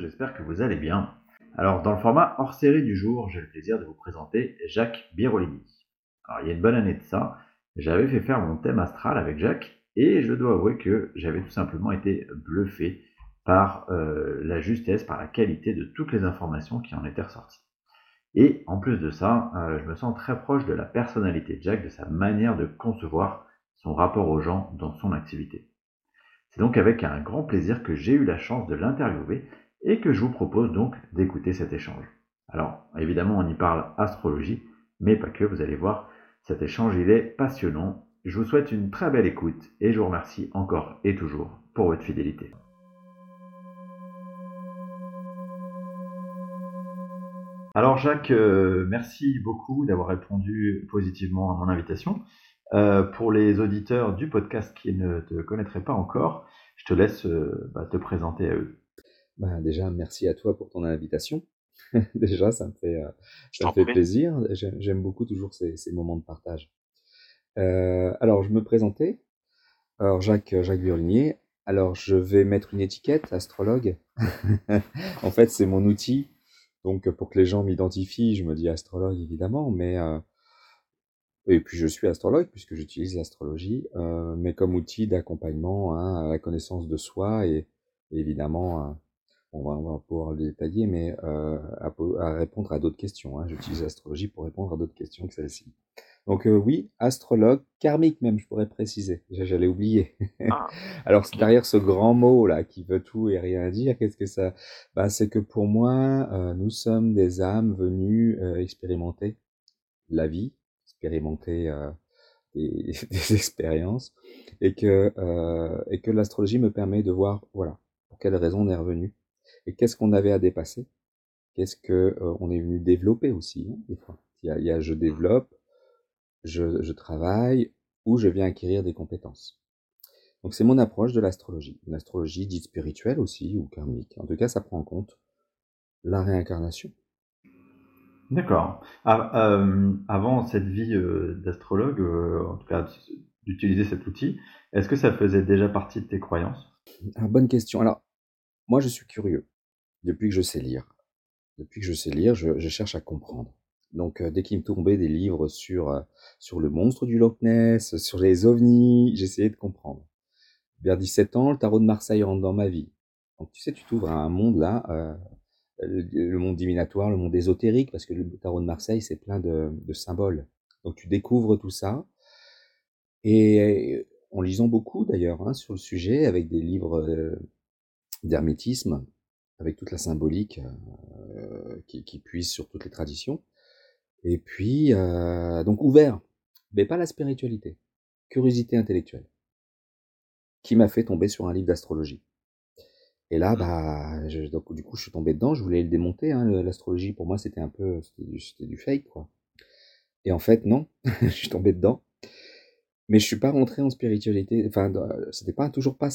J'espère que vous allez bien. Alors, dans le format hors série du jour, j'ai le plaisir de vous présenter Jacques Birolini. Alors, il y a une bonne année de ça, j'avais fait faire mon thème astral avec Jacques et je dois avouer que j'avais tout simplement été bluffé par euh, la justesse, par la qualité de toutes les informations qui en étaient ressorties. Et en plus de ça, euh, je me sens très proche de la personnalité de Jacques, de sa manière de concevoir son rapport aux gens dans son activité. C'est donc avec un grand plaisir que j'ai eu la chance de l'interviewer et que je vous propose donc d'écouter cet échange. Alors, évidemment, on y parle astrologie, mais pas que, vous allez voir, cet échange, il est passionnant. Je vous souhaite une très belle écoute et je vous remercie encore et toujours pour votre fidélité. Alors Jacques, euh, merci beaucoup d'avoir répondu positivement à mon invitation. Euh, pour les auditeurs du podcast qui ne te connaîtraient pas encore, je te laisse euh, bah, te présenter à eux. Bah, déjà, merci à toi pour ton invitation. déjà, ça me fait, euh, ça me fait plaisir. J'aime beaucoup toujours ces, ces, moments de partage. alors, je me présentais. Alors, Jacques, Jacques Burlinier. Alors, je vais mettre une étiquette, astrologue. en fait, c'est mon outil. Donc, pour que les gens m'identifient, je me dis astrologue, évidemment, mais et puis je suis astrologue puisque j'utilise l'astrologie, euh, mais comme outil d'accompagnement hein, à la connaissance de soi et, évidemment, euh, on, va, on, va, pouvoir le détailler, mais euh, à, à, répondre à d'autres questions. Hein. J'utilise l'astrologie pour répondre à d'autres questions que celle-ci. Donc euh, oui, astrologue, karmique même, je pourrais préciser. J'allais oublier. Ah, Alors derrière ce grand mot là qui veut tout et rien dire, qu'est-ce que ça bah, C'est que pour moi, euh, nous sommes des âmes venues expérimenter la vie, expérimenter euh, des, des, expériences et que euh, et que l'astrologie me permet de voir voilà pour quelles raisons on est revenu et qu'est-ce qu'on avait à dépasser? Qu'est-ce que euh, on est venu développer aussi hein, des fois. Il y, a, il y a je développe je, je travaille ou je viens acquérir des compétences. Donc c'est mon approche de l'astrologie. Une astrologie dite spirituelle aussi ou karmique. En tout cas ça prend en compte la réincarnation. D'accord. Ah, euh, avant cette vie euh, d'astrologue, euh, en tout cas d'utiliser cet outil, est-ce que ça faisait déjà partie de tes croyances? Ah, Bonne question. Alors, moi, je suis curieux depuis que je sais lire. Depuis que je sais lire, je, cherche à comprendre. Donc, dès qu'il me tombait des livres sur sur le monstre du Loch Ness, sur les ovnis, j'essayais de comprendre. Vers 17 ans, le tarot de Marseille rentre dans ma vie. Donc, tu sais, tu t'ouvres à un monde là le, monde divinatoire, le monde ésotérique, parce que le tarot de Marseille, c'est plein de, symboles. Donc tu découvres tout ça. Et en lisant beaucoup d'ailleurs hein, sur le sujet, avec des livres euh, d'hermétisme, avec toute la symbolique euh, qui, qui puise sur toutes les traditions. Et puis, euh, donc ouvert, mais pas la spiritualité, curiosité intellectuelle, qui m'a fait tomber sur un livre d'astrologie. Et là, bah, je, donc, du coup, je suis tombé dedans, je voulais le démonter. Hein, L'astrologie, pour moi, c'était un peu, c'était du, du, fake, quoi. Et en fait, non, je suis tombé dedans. Mais je suis pas rentré en spiritualité. Enfin, c'était pas toujours pas,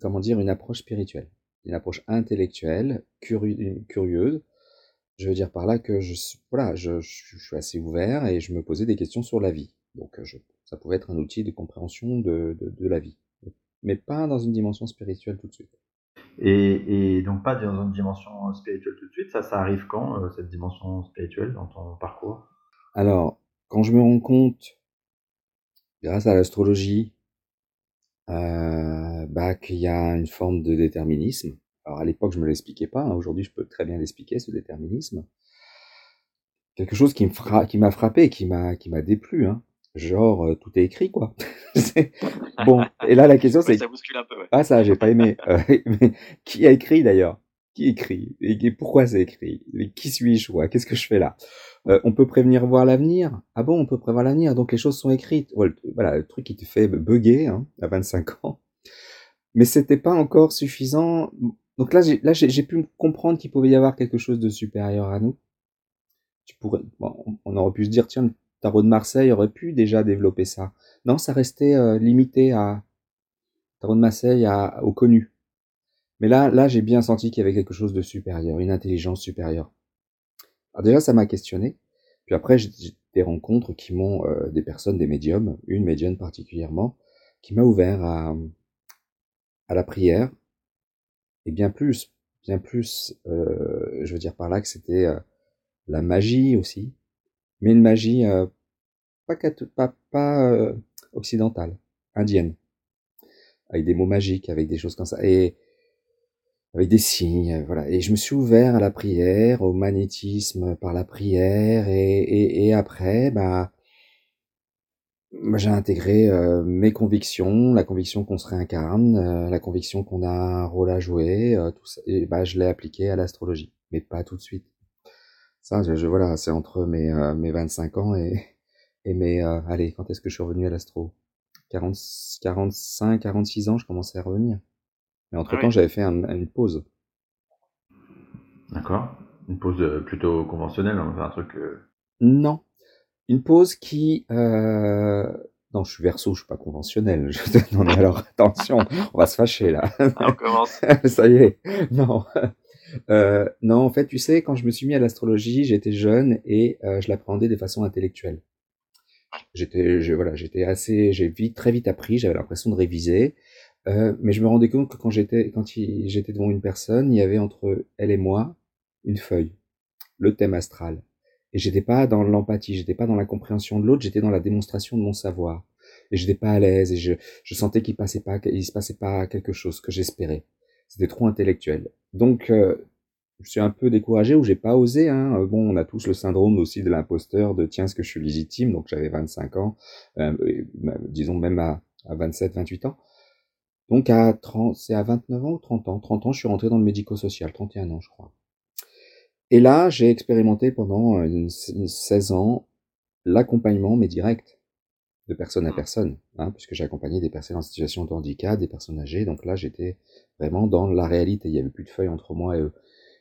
comment dire, une approche spirituelle, une approche intellectuelle, curieuse. Je veux dire par là que je, voilà, je, je, suis assez ouvert et je me posais des questions sur la vie. Donc, je, ça pouvait être un outil de compréhension de, de, de la vie, mais pas dans une dimension spirituelle tout de suite. Et, et, donc pas dans une dimension spirituelle tout de suite. Ça, ça arrive quand, euh, cette dimension spirituelle dans ton parcours? Alors, quand je me rends compte, grâce à l'astrologie, euh, bah, qu'il y a une forme de déterminisme. Alors à l'époque, je me l'expliquais pas. Hein. Aujourd'hui, je peux très bien l'expliquer, ce déterminisme. Quelque chose qui me fra qui m'a frappé, qui m'a qui m'a déplu. Hein genre euh, tout est écrit quoi. bon, et là la question c'est ça bouscule un peu. Ouais. Ah ça j'ai pas aimé. Euh, mais qui a écrit d'ailleurs? Qui écrit? Et pourquoi c'est écrit? Qui suis-je Qu'est-ce que je fais là? Euh, On peut prévenir voir l'avenir. Ah bon, on peut prévoir l'avenir, donc les choses sont écrites. Voilà, le truc qui te fait bugger hein, à 25 ans. Mais c'était pas encore suffisant. Donc là, j'ai, là, j'ai, pu comprendre qu'il pouvait y avoir quelque chose de supérieur à nous. Tu pourrais, bon, on aurait pu se dire, tiens, Tarot de Marseille aurait pu déjà développer ça. Non, ça restait euh, limité à Tarot de Marseille à, au connu. Mais là, là, j'ai bien senti qu'il y avait quelque chose de supérieur, une intelligence supérieure. Déjà, ça m'a questionné. Puis après, j'ai des rencontres qui m'ont, euh, des personnes, des médiums, une médium particulièrement, qui m'a ouvert à, à la prière, et bien plus, bien plus, je veux dire par là que c'était la magie aussi, mais une magie pas, pas, pas occidentale, indienne, avec des mots magiques, avec des choses comme ça. Et avec des signes, voilà. Et je me suis ouvert à la prière, au magnétisme par la prière, et, et, et après, bah, j'ai intégré euh, mes convictions, la conviction qu'on se réincarne, euh, la conviction qu'on a un rôle à jouer, euh, tout ça, et bah, je l'ai appliqué à l'astrologie, mais pas tout de suite. Ça, je, je voilà, c'est entre mes, mes 25 ans et, et mes, allez, quand est-ce que je suis revenu à l'astro? 40, 45, 46 ans, je commençais à revenir. Mais entre-temps, j'avais fait une pause. D'accord. Une pause euh, plutôt conventionnelle, hein, un truc. Euh, non. Une pause qui. Euh... Non, je suis verso, je suis pas conventionnel. Non, mais alors attention, on va se fâcher là. on commence. Ça y est. Non. Euh, non, en fait, tu sais, quand je me suis mis à l'astrologie, j'étais jeune et euh, je l'appréhendais de façon intellectuelle. J'étais, voilà, j'étais assez, j'ai vite, très vite appris. J'avais l'impression de réviser. Euh, mais je me rendais compte que quand j'étais quand j'étais devant une personne, il y avait entre elle et moi une feuille, le thème astral. Et j'étais pas dans l'empathie, j'étais pas dans la compréhension de l'autre, j'étais dans la démonstration de mon savoir. Et j'étais pas à l'aise et je, je sentais qu'il passait pas, se passait pas quelque chose que j'espérais. C'était trop intellectuel. Donc euh, je suis un peu découragé ou j'ai pas osé. Hein. Bon, on a tous le syndrome aussi de l'imposteur, de tiens, est-ce que je suis légitime? Donc j'avais 25 ans, euh, disons même à, à 27, 28 ans. Donc à 30, c'est à 29 ans ou 30 ans? 30 ans, je suis rentré dans le médico-social, 31 ans je crois. Et là, j'ai expérimenté pendant 16 euh, ans l'accompagnement, mais direct, de personne à mmh. personne, hein, puisque j'ai accompagné des personnes en situation de handicap, des personnes âgées, donc là j'étais vraiment dans la réalité, il n'y avait plus de feuilles entre moi et eux.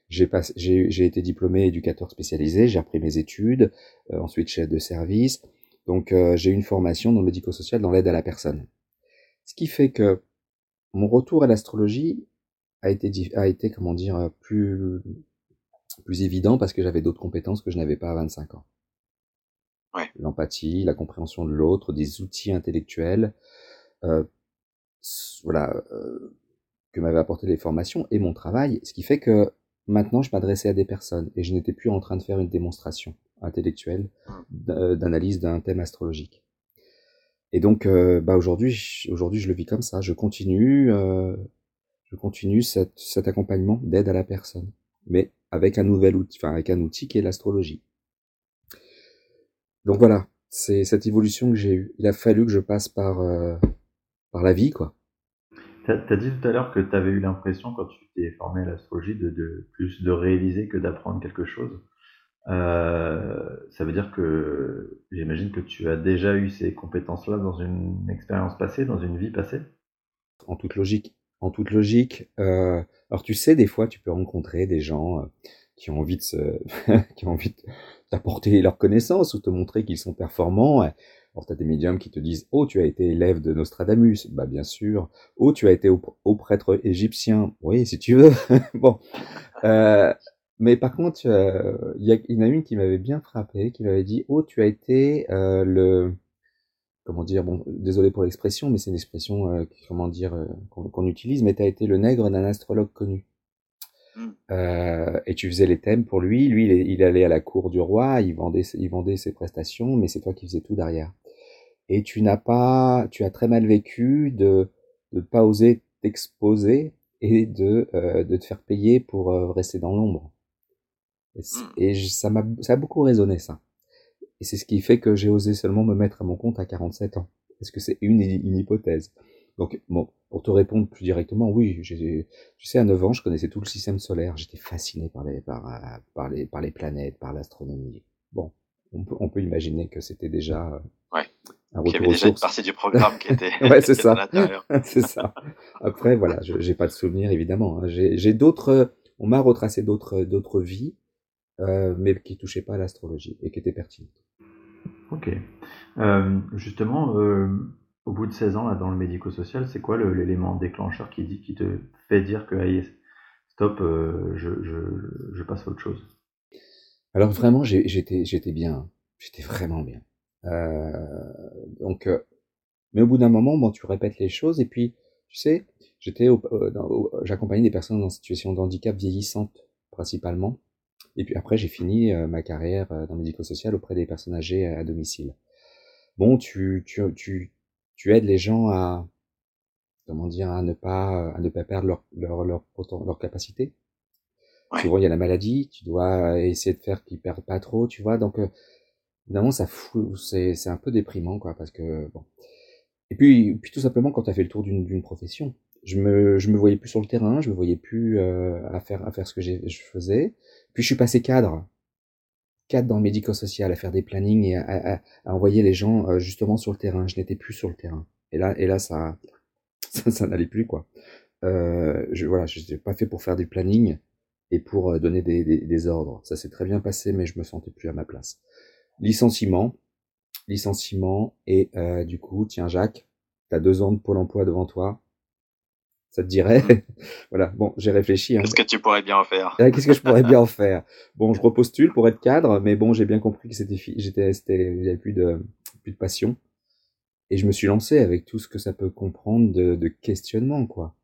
J'ai, j'ai, été diplômé éducateur spécialisé, j'ai repris mes études, euh, ensuite chef de service, donc euh, j'ai une formation dans le médico-social dans l'aide à la personne. Ce qui fait que mon retour à l'astrologie a été, a été, comment dire, plus, plus évident parce que j'avais d'autres compétences que je n'avais pas à 25 ans. Ouais. L'empathie, la compréhension de l'autre, des outils intellectuels, euh, voilà, euh, que m'avaient apporté les formations et mon travail, ce qui fait que maintenant je m'adressais à des personnes et je n'étais plus en train de faire une démonstration intellectuelle mmh. euh, d'analyse d'un thème astrologique. Et donc, euh, bah aujourd'hui, aujourd'hui, je le vis comme ça. Je continue, euh, je continue cet, accompagnement d'aide à la personne, mais avec un nouvel outil, enfin avec un outil qui est l'astrologie. Donc voilà, c'est cette évolution que j'ai eue. Il a fallu que je passe par euh, par la vie, quoi. T'as as dit tout à l'heure que tu avais eu l'impression, quand tu t'es formé à l'astrologie, de, de, plus de réaliser que d'apprendre quelque chose. Euh, ça veut dire que j'imagine que tu as déjà eu ces compétences-là dans une expérience passée, dans une vie passée? En toute logique. En toute logique. Euh, alors tu sais, des fois, tu peux rencontrer des gens euh, qui ont envie de se, qui ont envie d'apporter leur connaissance ou te montrer qu'ils sont performants. Alors t'as des médiums qui te disent oh tu as été élève de Nostradamus, bah bien sûr. Oh tu as été au, prêtre égyptien, oui si tu veux. bon, euh, mais par contre, euh, il y, en a une qui m'avait bien frappé, qui m'avait dit Oh, tu as été euh, le. Comment dire Bon, désolé pour l'expression, mais c'est une expression, euh, comment dire, qu'on utilise, mais tu as été le nègre d'un astrologue connu. Mmh. et tu faisais les thèmes pour lui. Lui, il, allait à la cour du roi, il vendait, il vendait ses prestations, mais c'est toi qui faisais tout derrière. Et tu n'as pas, tu as très mal vécu de ne pas oser t'exposer et de, de te faire payer pour rester dans l'ombre. Et, mmh. ça m'a, ça a beaucoup résonné ça. Et c'est ce qui fait que j'ai osé seulement me mettre à mon compte à 47 ans. Parce que c'est une, une hypothèse. Donc, bon, pour te répondre plus directement, oui, tu sais, à 9 ans, je connaissais tout le système solaire. J'étais fasciné par les, par, par les, par les planètes, par l'astronomie. Bon, on peut, on peut imaginer que c'était déjà ouais. un retour Il y avait déjà une partie du programme qui était, ouais, c'est ça. c'est ça. Après, voilà, j'ai pas de souvenirs, évidemment. Hein. J'ai d'autres, on m'a retracé d'autres, d'autres vies euh, mais qui touchait pas à l'astrologie et qui était pertinente. Ok. Euh, justement, euh, au bout de 16 ans là, dans le médico-social, c'est quoi l'élément déclencheur qui, dit, qui te fait dire que stop, je, je, je, passe à autre chose? Alors vraiment, j'étais bien, hein. j'étais vraiment bien. donc, mais au bout d'un moment, bon, tu répètes les choses et puis, tu sais, J'étais, j'accompagnais des personnes en situation de handicap vieillissantes principalement. Et puis après, j'ai fini ma carrière dans le médico-social auprès des personnes âgées à domicile. Bon, tu, tu, tu, tu aides les gens à, comment dire, à ne pas, à ne pas perdre leur, leur, leur, leur capacité. Souvent, il y a la maladie, tu dois essayer de faire qu'ils perdent pas trop, tu vois. Donc, évidemment, ça fout, c'est, c'est un peu déprimant, quoi, parce que, bon. Et puis, puis tout simplement, quand tu as fait le tour d'une, d'une profession, je me, je me voyais plus sur le terrain, je me voyais plus euh, à faire, à faire ce que j'ai, je faisais. Puis je suis passé cadre, cadre dans le médico-social, à faire des plannings et à, envoyer les gens euh, justement sur le terrain. Je n'étais plus sur le terrain. Et là, et là, ça, ça, n'allait plus quoi. Euh, je, voilà, je n'étais pas fait pour faire du planning et pour euh, donner des, ordres. Ça s'est très bien passé, mais je me sentais plus à ma place. Licenciement, licenciement et euh, du coup, tiens Jacques, tu as deux ans de pôle emploi devant toi. Ça te dirait mmh. Voilà. Bon, j'ai réfléchi. Hein. Qu'est-ce que tu pourrais bien en faire? Qu'est-ce que je pourrais bien en faire? Bon, je repostule pour être cadre, mais bon, j'ai bien compris que c'était, j'étais, c'était, j'avais plus de, plus de passion. Et je me suis lancé avec tout ce que ça peut comprendre de, de questionnement, quoi.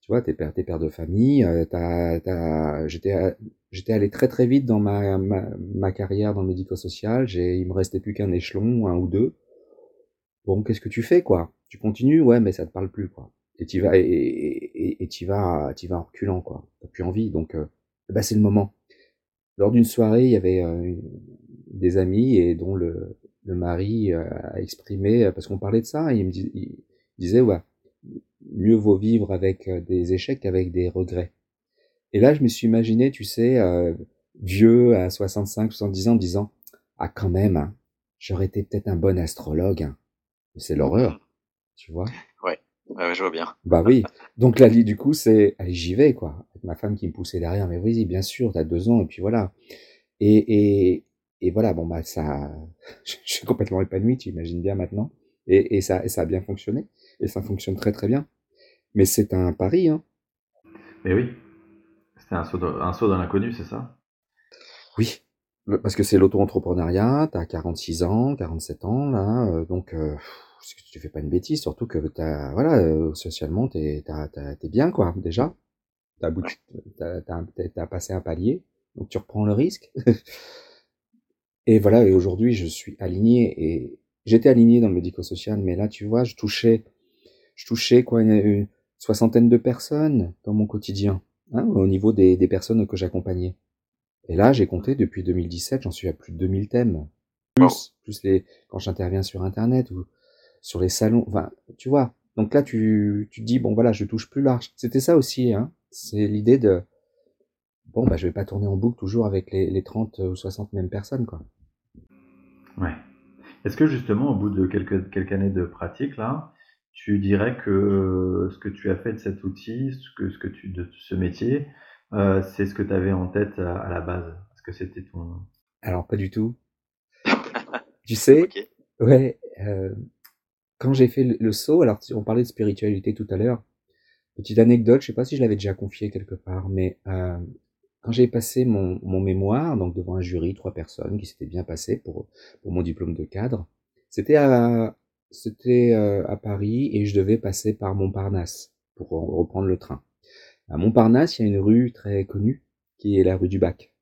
Tu vois, t'es père, t'es père de famille, euh, t'as, t'as, j'étais, j'étais allé très très vite dans ma, ma, ma carrière dans le médico-social. J'ai, il me restait plus qu'un échelon, un ou deux. Bon, qu'est-ce que tu fais, quoi? Tu continues, ouais, mais ça te parle plus, quoi et tu vas et et tu vas tu vas en reculant quoi. T'as plus envie donc euh, bah c'est le moment. Lors d'une soirée il y avait euh, des amis et dont le le mari euh, a exprimé parce qu'on parlait de ça il me disait ouais mieux vaut vivre avec des échecs qu'avec des regrets. Et là je me suis imaginé tu sais vieux à 65 70 ans disant ah quand même hein, j'aurais été peut-être un bon astrologue hein. c'est l'horreur tu vois Ouais, je vois bien. Bah oui. Donc là, du coup, c'est, allez, j'y vais, quoi. Avec ma femme qui me poussait derrière, mais oui, bien sûr, t'as deux ans, et puis voilà. Et, et, et voilà, bon, bah, ça, je suis complètement épanoui, tu imagines bien maintenant. Et, et ça, et ça a bien fonctionné. Et ça fonctionne très, très bien. Mais c'est un pari, hein. Mais oui. C'était un saut, un saut dans l'inconnu, c'est ça? Oui. Parce que c'est l'auto-entrepreneuriat, t'as 46 ans, 47 ans, là, euh, donc, euh, tu fais pas une bêtise, surtout que t'as, voilà, euh, socialement, t'es, t'es bien, quoi, déjà. T'as, t'as, t'as, t'as passé un palier, donc tu reprends le risque. et voilà, et aujourd'hui, je suis aligné, et j'étais aligné dans le médico-social, mais là, tu vois, je touchais, je touchais, quoi, une, soixantaine de personnes dans mon quotidien, hein, au niveau des, des personnes que j'accompagnais. Et là, j'ai compté depuis 2017, j'en suis à plus de 2000 thèmes. Plus, plus les, quand j'interviens sur Internet ou, sur les salons. Enfin, tu vois. Donc là, tu, tu dis, bon, voilà, je touche plus large. C'était ça aussi, hein. C'est l'idée de, bon, bah, je vais pas tourner en boucle toujours avec les, les 30 ou 60 mêmes personnes, quoi. Ouais. Est-ce que justement, au bout de quelques, quelques années de pratique, là, tu dirais que euh, ce que tu as fait de cet outil, ce que, ce que tu, de ce métier, euh, c'est ce que tu avais en tête à, la base Est-ce que c'était ton... Alors, pas du tout. tu sais, ouais, euh, quand j'ai fait le, saut, alors on parlait de spiritualité tout à l'heure, petite anecdote, je sais pas si je l'avais déjà confié quelque part, mais euh, quand j'ai passé mon, mon, mémoire, donc devant un jury, trois personnes qui s'étaient bien passées pour, pour mon diplôme de cadre, c'était à, c'était euh, à Paris et je devais passer par Montparnasse pour reprendre le train. À Montparnasse, il y a une rue très connue qui est la rue du Bac.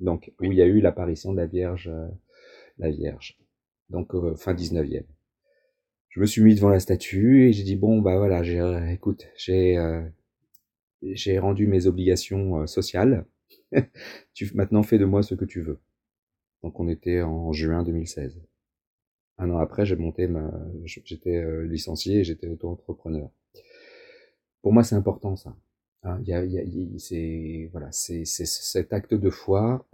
Donc, où il y a eu l'apparition de la Vierge, euh, la Vierge. Donc, euh, fin 19e je me suis mis devant la statue et j'ai dit bon bah voilà j'ai euh, écoute j'ai euh, j'ai rendu mes obligations sociales. Tu maintenant fais de moi ce que tu veux. Donc on était en juin 2016 un an après j'ai monté ma j'étais licencié et j'étais auto-entrepreneur pour moi c'est important ça hein, y a, y a, c'est voilà c'est cet acte de foi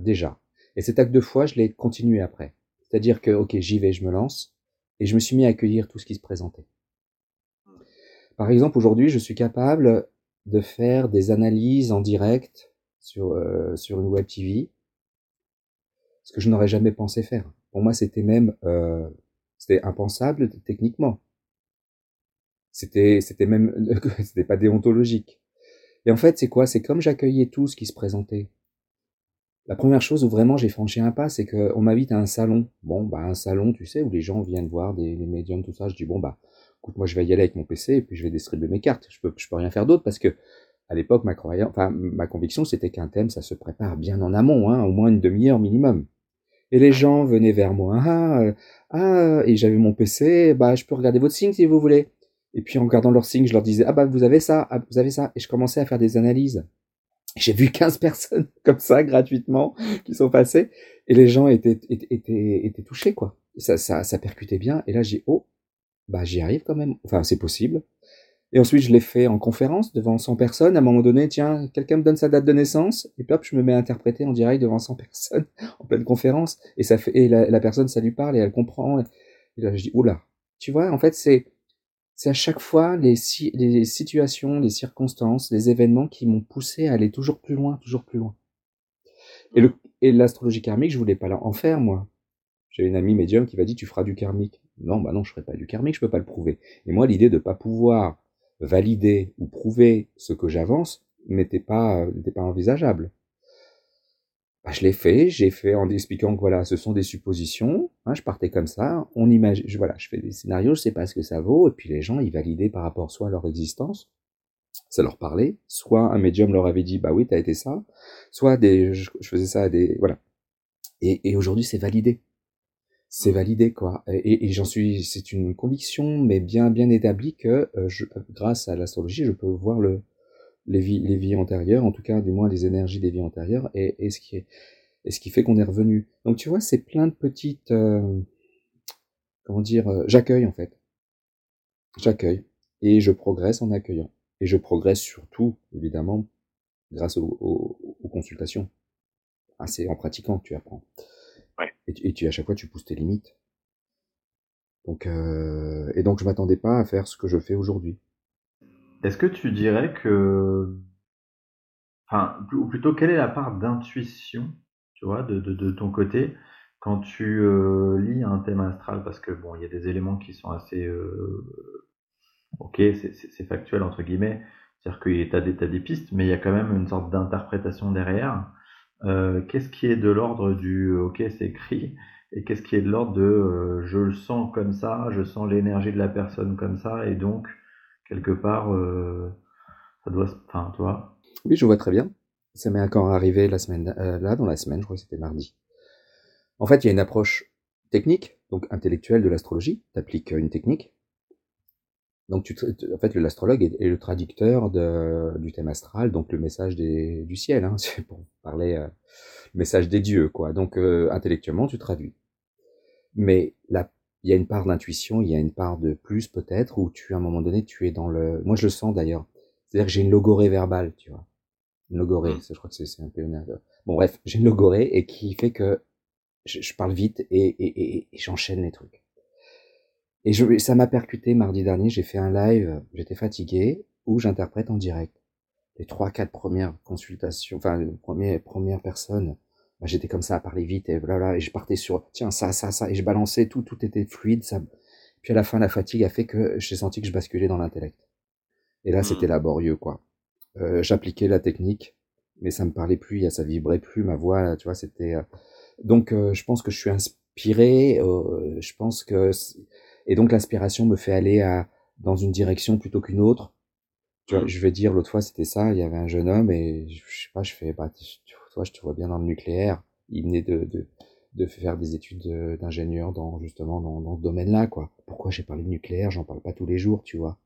déjà et cet acte de foi je l'ai continué après c'est-à-dire que ok j'y vais je me lance et je me suis mis à accueillir tout ce qui se présentait. Par exemple, aujourd'hui, je suis capable de faire des analyses en direct sur, euh, sur une web TV, ce que je n'aurais jamais pensé faire. Pour moi, c'était même euh, c'était impensable techniquement. C'était c'était même c'était pas déontologique. Et en fait, c'est quoi? C'est comme j'accueillais tout ce qui se présentait. La première chose où vraiment j'ai franchi un pas, c'est qu'on m'invite à un salon. Bon, bah un salon, tu sais, où les gens viennent voir des, médiums, tout ça. Je dis bon bah écoute, moi je vais y aller avec mon PC et puis je vais distribuer mes cartes. Je peux, je peux rien faire d'autre parce que à l'époque, ma croyance, enfin, ma conviction, c'était qu'un thème, ça se prépare bien en amont, hein, au moins une demi-heure minimum. Et les gens venaient vers moi, ah, euh, ah, et j'avais mon PC, bah, je peux regarder votre signe si vous voulez. Et puis en regardant leur signe, je leur disais, ah bah, vous avez ça, ah, vous avez ça. Et je commençais à faire des analyses. J'ai vu 15 personnes comme ça, gratuitement, qui sont passées, et les gens étaient, étaient, étaient, touchés, quoi. Ça, ça, ça percutait bien, et là, j'ai, oh, bah, j'y arrive quand même. Enfin, c'est possible. Et ensuite, je l'ai fait en conférence devant 100 personnes. À un moment donné, tiens, quelqu'un me donne sa date de naissance, et puis hop, je me mets à interpréter en direct devant 100 personnes, en pleine conférence, et ça fait, et la, personne, ça lui parle, et elle comprend. Et là, je dis, oula. Tu vois, en fait, c'est, c'est à chaque fois les, situations, les circonstances, les événements qui m'ont poussé à aller toujours plus loin, toujours plus loin. Et l'astrologie karmique, je voulais pas en faire, moi. J'ai une amie médium qui m'a dit, tu feras du karmique. Non, bah non, je ferai pas du karmique, je peux pas le prouver. Et moi, l'idée de pas pouvoir valider ou prouver ce que j'avance n'était pas, n'était pas envisageable. Bah, je l'ai fait, j'ai fait en expliquant que voilà, ce sont des suppositions, hein, je partais comme ça, on imagine, voilà, je fais des scénarios, je sais pas ce que ça vaut, et puis les gens, ils validaient par rapport soit à leur existence, ça leur parlait, soit un médium leur avait dit, bah oui, t'as été ça, soit des, je, faisais ça à des, voilà. Et, aujourd'hui, c'est validé c'est validé quoi. Et, j'en suis, c'est une conviction, mais bien bien établie que euh, je, grâce à l'astrologie, je peux voir le les vies les vies antérieures, en tout cas du moins les énergies des vies antérieures, et, et ce qui est et ce qui fait qu'on est revenu. Donc tu vois, c'est plein de petites euh, comment dire, euh, j'accueille en fait, j'accueille et je progresse en accueillant et je progresse surtout évidemment grâce aux, aux consultations. Ah, c'est en pratiquant que tu apprends. Et, tu, à chaque fois, tu pousses tes limites. Donc, euh, et donc, je m'attendais pas à faire ce que je fais aujourd'hui. Est-ce que tu dirais que, enfin, ou plutôt, quelle est la part d'intuition, tu vois, de, ton côté, quand tu euh, lis un thème astral, parce que bon, il y a des éléments qui sont assez, euh, ok, c'est factuel entre guillemets, c'est-à-dire que tu as, as, des pistes, mais il y a quand même une sorte d'interprétation derrière. Euh, qu'est-ce qui est de l'ordre du ok c'est écrit et qu'est-ce qui est de l'ordre de je le sens comme ça, je sens l'énergie de la personne comme ça et donc quelque part euh, ça doit enfin toi oui je vois très bien. Ça m'est encore arrivé la semaine là dans la semaine je crois que c'était mardi. En fait il y a une approche technique donc intellectuelle de l'astrologie. Tu appliques une technique. Donc, tu, en fait, l'astrologue est, le traducteur de, du thème astral, donc le message des, du ciel, hein, pour parler euh, message des dieux, quoi. Donc, euh, intellectuellement, tu traduis. Mais là, il y a une part d'intuition, il y a une part de plus peut-être, où tu, à un moment donné, tu es dans le. Moi, je le sens d'ailleurs. C'est-à-dire que j'ai une logorée verbale, tu vois. Une logorée, mmh. je crois que c'est un peu. Bon, bref, j'ai une logorée et qui fait que je, je parle vite et, et, et, et j'enchaîne les trucs. Et je, ça m'a percuté mardi dernier, j'ai fait un live, j'étais fatigué, où j'interprète en direct. Les trois, quatre premières consultations, enfin, les premières, premières personnes, bah, j'étais comme ça à parler vite, et voilà, et je partais sur, tiens, ça, ça, ça, et je balançais, tout, tout était fluide, ça. Puis à la fin, la fatigue a fait que j'ai senti que je basculais dans l'intellect. Et là, c'était mmh. laborieux, quoi. Euh, J'appliquais la technique, mais ça me parlait plus, ça vibrait plus, ma voix, tu vois, c'était. Euh, donc, euh, je pense que je suis inspiré. Euh, je pense que et donc l'inspiration me fait aller à, dans une direction plutôt qu'une autre. Tu vois, mmh. je vais dire, l'autre fois c'était ça, il y avait un jeune homme et je, sais pas, je fais, bah, toi je te vois bien dans le nucléaire. Il venait de, de, de faire des études d'ingénieur dans justement dans, dans ce domaine-là, quoi. Pourquoi j'ai parlé de nucléaire? J'en parle pas tous les jours, tu vois.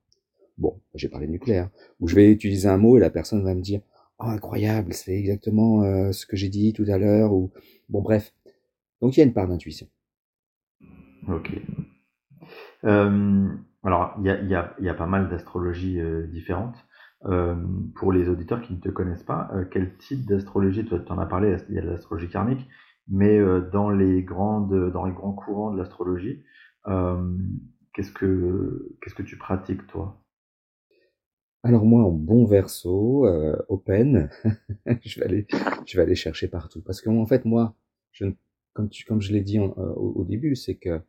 Bon, j'ai parlé de nucléaire. Ou je vais utiliser un mot et la personne va me dire, oh incroyable, c'est exactement euh, ce que j'ai dit tout à l'heure. Ou bon, bref. Donc il y a une part d'intuition. Ok. Euh, alors, il y a, y, a, y a, pas mal d'astrologies euh, différentes. Euh, pour les auditeurs qui ne te connaissent pas, quel type d'astrologie, toi tu en as parlé, il y a l'astrologie karmique, mais dans, les grandes, dans les grands courants de l'astrologie, qu'est-ce que qu'est-ce que tu pratiques toi? Alors moi, en bon verso, open, je vais aller, je vais aller chercher partout, parce qu'en fait moi, je, comme, tu, comme je l'ai dit au, début, c'est que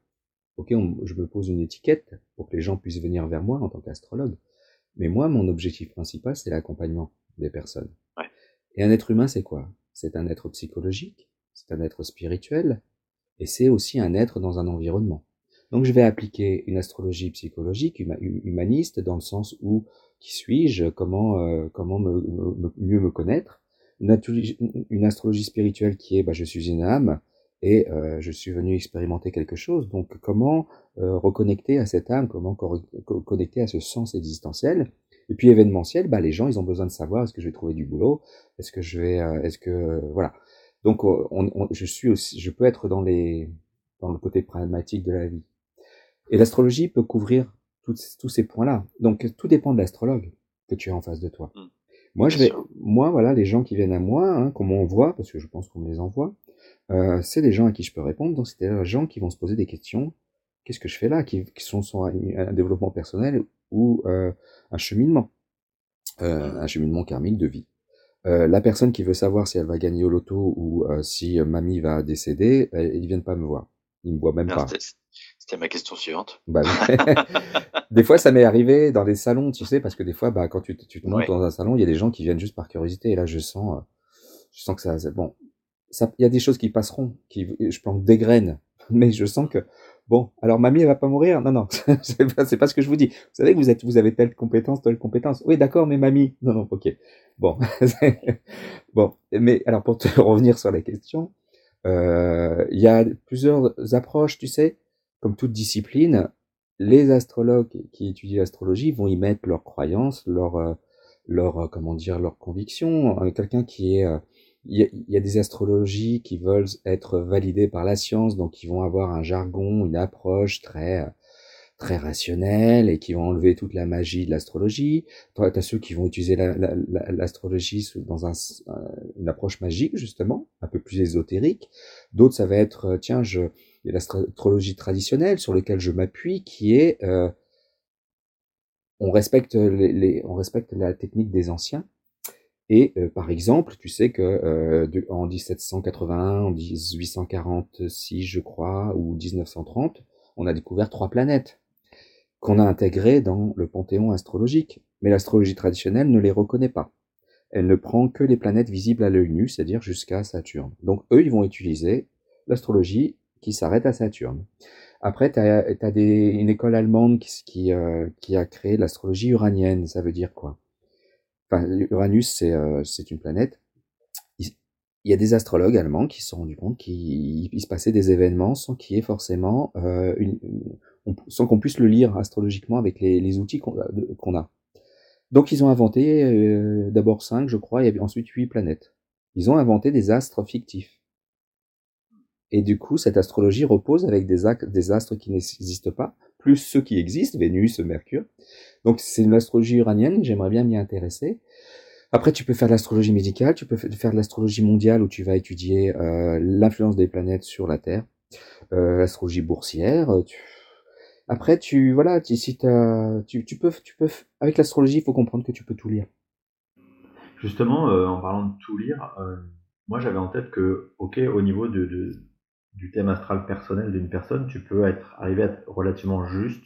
ok, je me pose une étiquette pour que les gens puissent venir vers moi en tant qu'astrologue. Mais moi, mon objectif principal, c'est l'accompagnement des personnes. Et un être humain, c'est quoi? C'est un être psychologique, c'est un être spirituel, et c'est aussi un être dans un environnement. Donc je vais appliquer une astrologie psychologique, humaniste, dans le sens où qui suis-je, comment, euh, comment me, mieux me connaître? Une, une, astrologie spirituelle qui est, bah, je suis une âme et euh, je suis venu expérimenter quelque chose. Donc comment euh, reconnecter à cette âme, comment connecter à ce sens existentiel? Et puis événementiel, bah, les gens, ils ont besoin de savoir est-ce que je vais trouver du boulot, est-ce que je vais, est-ce que, voilà. Donc on, je suis aussi, je peux être dans les, dans le côté pragmatique de la vie. Et l'astrologie peut couvrir tous, ces points-là. Donc tout dépend de l'astrologue que tu as en face de toi. Mmh. Moi, je vais, moi, voilà, les gens qui viennent à moi, hein, qu'on m'envoie, parce que je pense qu'on me les envoie, euh, c'est des gens à qui je peux répondre. Donc c'est des gens qui vont se poser des questions. Qu'est-ce que je fais là? Qui, sont, sont un, développement personnel ou euh, un cheminement, euh, un cheminement karmique de vie. la personne qui veut savoir si elle va gagner au loto ou si mamie va décéder, ils viennent pas me voir. Ils me voient même pas. C'était ma question suivante. Bah, des fois, ça m'est arrivé dans des salons, tu sais, parce que des fois, bah, quand tu, tu te montes dans un salon, il y a des gens qui viennent juste par curiosité. Et là, je sens, euh, je sens que ça, bon, il y a des choses qui passeront, qui, je plante des graines, mais je sens que, bon, alors mamie, elle va pas mourir? Non, non, c'est pas, pas ce que je vous dis. Vous savez que vous êtes, vous avez telle compétence, telle compétence. Oui, d'accord, mais mamie. Non, non, ok. Bon, bon, mais alors pour te revenir sur la question, euh, il y a plusieurs approches, tu sais comme toute discipline, les astrologues qui étudient l'astrologie vont y mettre leurs croyances, leurs, euh, leur, euh, comment dire, leurs convictions. Quelqu'un qui est, il y, a, des astrologies qui veulent être validées par la science, donc qui vont avoir un jargon, une approche très, très rationnelle et qui vont enlever toute la magie de l'astrologie. Tu as ceux qui vont utiliser l'astrologie dans un, une approche magique, justement, un peu plus ésotérique. D'autres, ça va être, tiens, je, il y a l'astrologie traditionnelle sur laquelle je m'appuie, qui est euh, on respecte les, on respecte la technique des anciens. Et euh, par exemple, tu sais que euh, en 1781, en 1846, je crois, ou 1930, on a découvert trois planètes qu'on a intégrées dans le panthéon astrologique. Mais l'astrologie traditionnelle ne les reconnaît pas. Elle ne prend que les planètes visibles à l'œil nu, c'est-à-dire jusqu'à Saturne. Donc eux, ils vont utiliser l'astrologie qui s'arrête à Saturne. Après, tu as, une école allemande qui, euh, qui, a créé l'astrologie uranienne. Ça veut dire quoi? Uranus, euh, c'est une planète. Il, y a des astrologues allemands qui se sont rendus compte qu'il se passait des événements sans qu'il y forcément euh, sans qu'on puisse le lire astrologiquement avec les, outils qu'on a. Donc ils ont inventé d'abord cinq, je crois, et ensuite huit planètes. Ils ont inventé des astres fictifs. Et du coup, cette astrologie repose avec des astres qui n'existent pas, plus ceux qui existent, Vénus, Mercure. Donc c'est une astrologie uranienne, j'aimerais bien m'y intéresser. Après, tu peux faire de l'astrologie médicale, tu peux faire de l'astrologie mondiale où tu vas étudier euh, l'influence des planètes sur la Terre, euh, l'astrologie boursière. Euh, après, tu voilà, si tu, peux, tu peux, avec l'astrologie, il faut comprendre que tu peux tout lire. Justement, en parlant de tout lire, moi j'avais en tête que, ok, au niveau de, du thème astral personnel d'une personne, tu peux être arriver à être relativement juste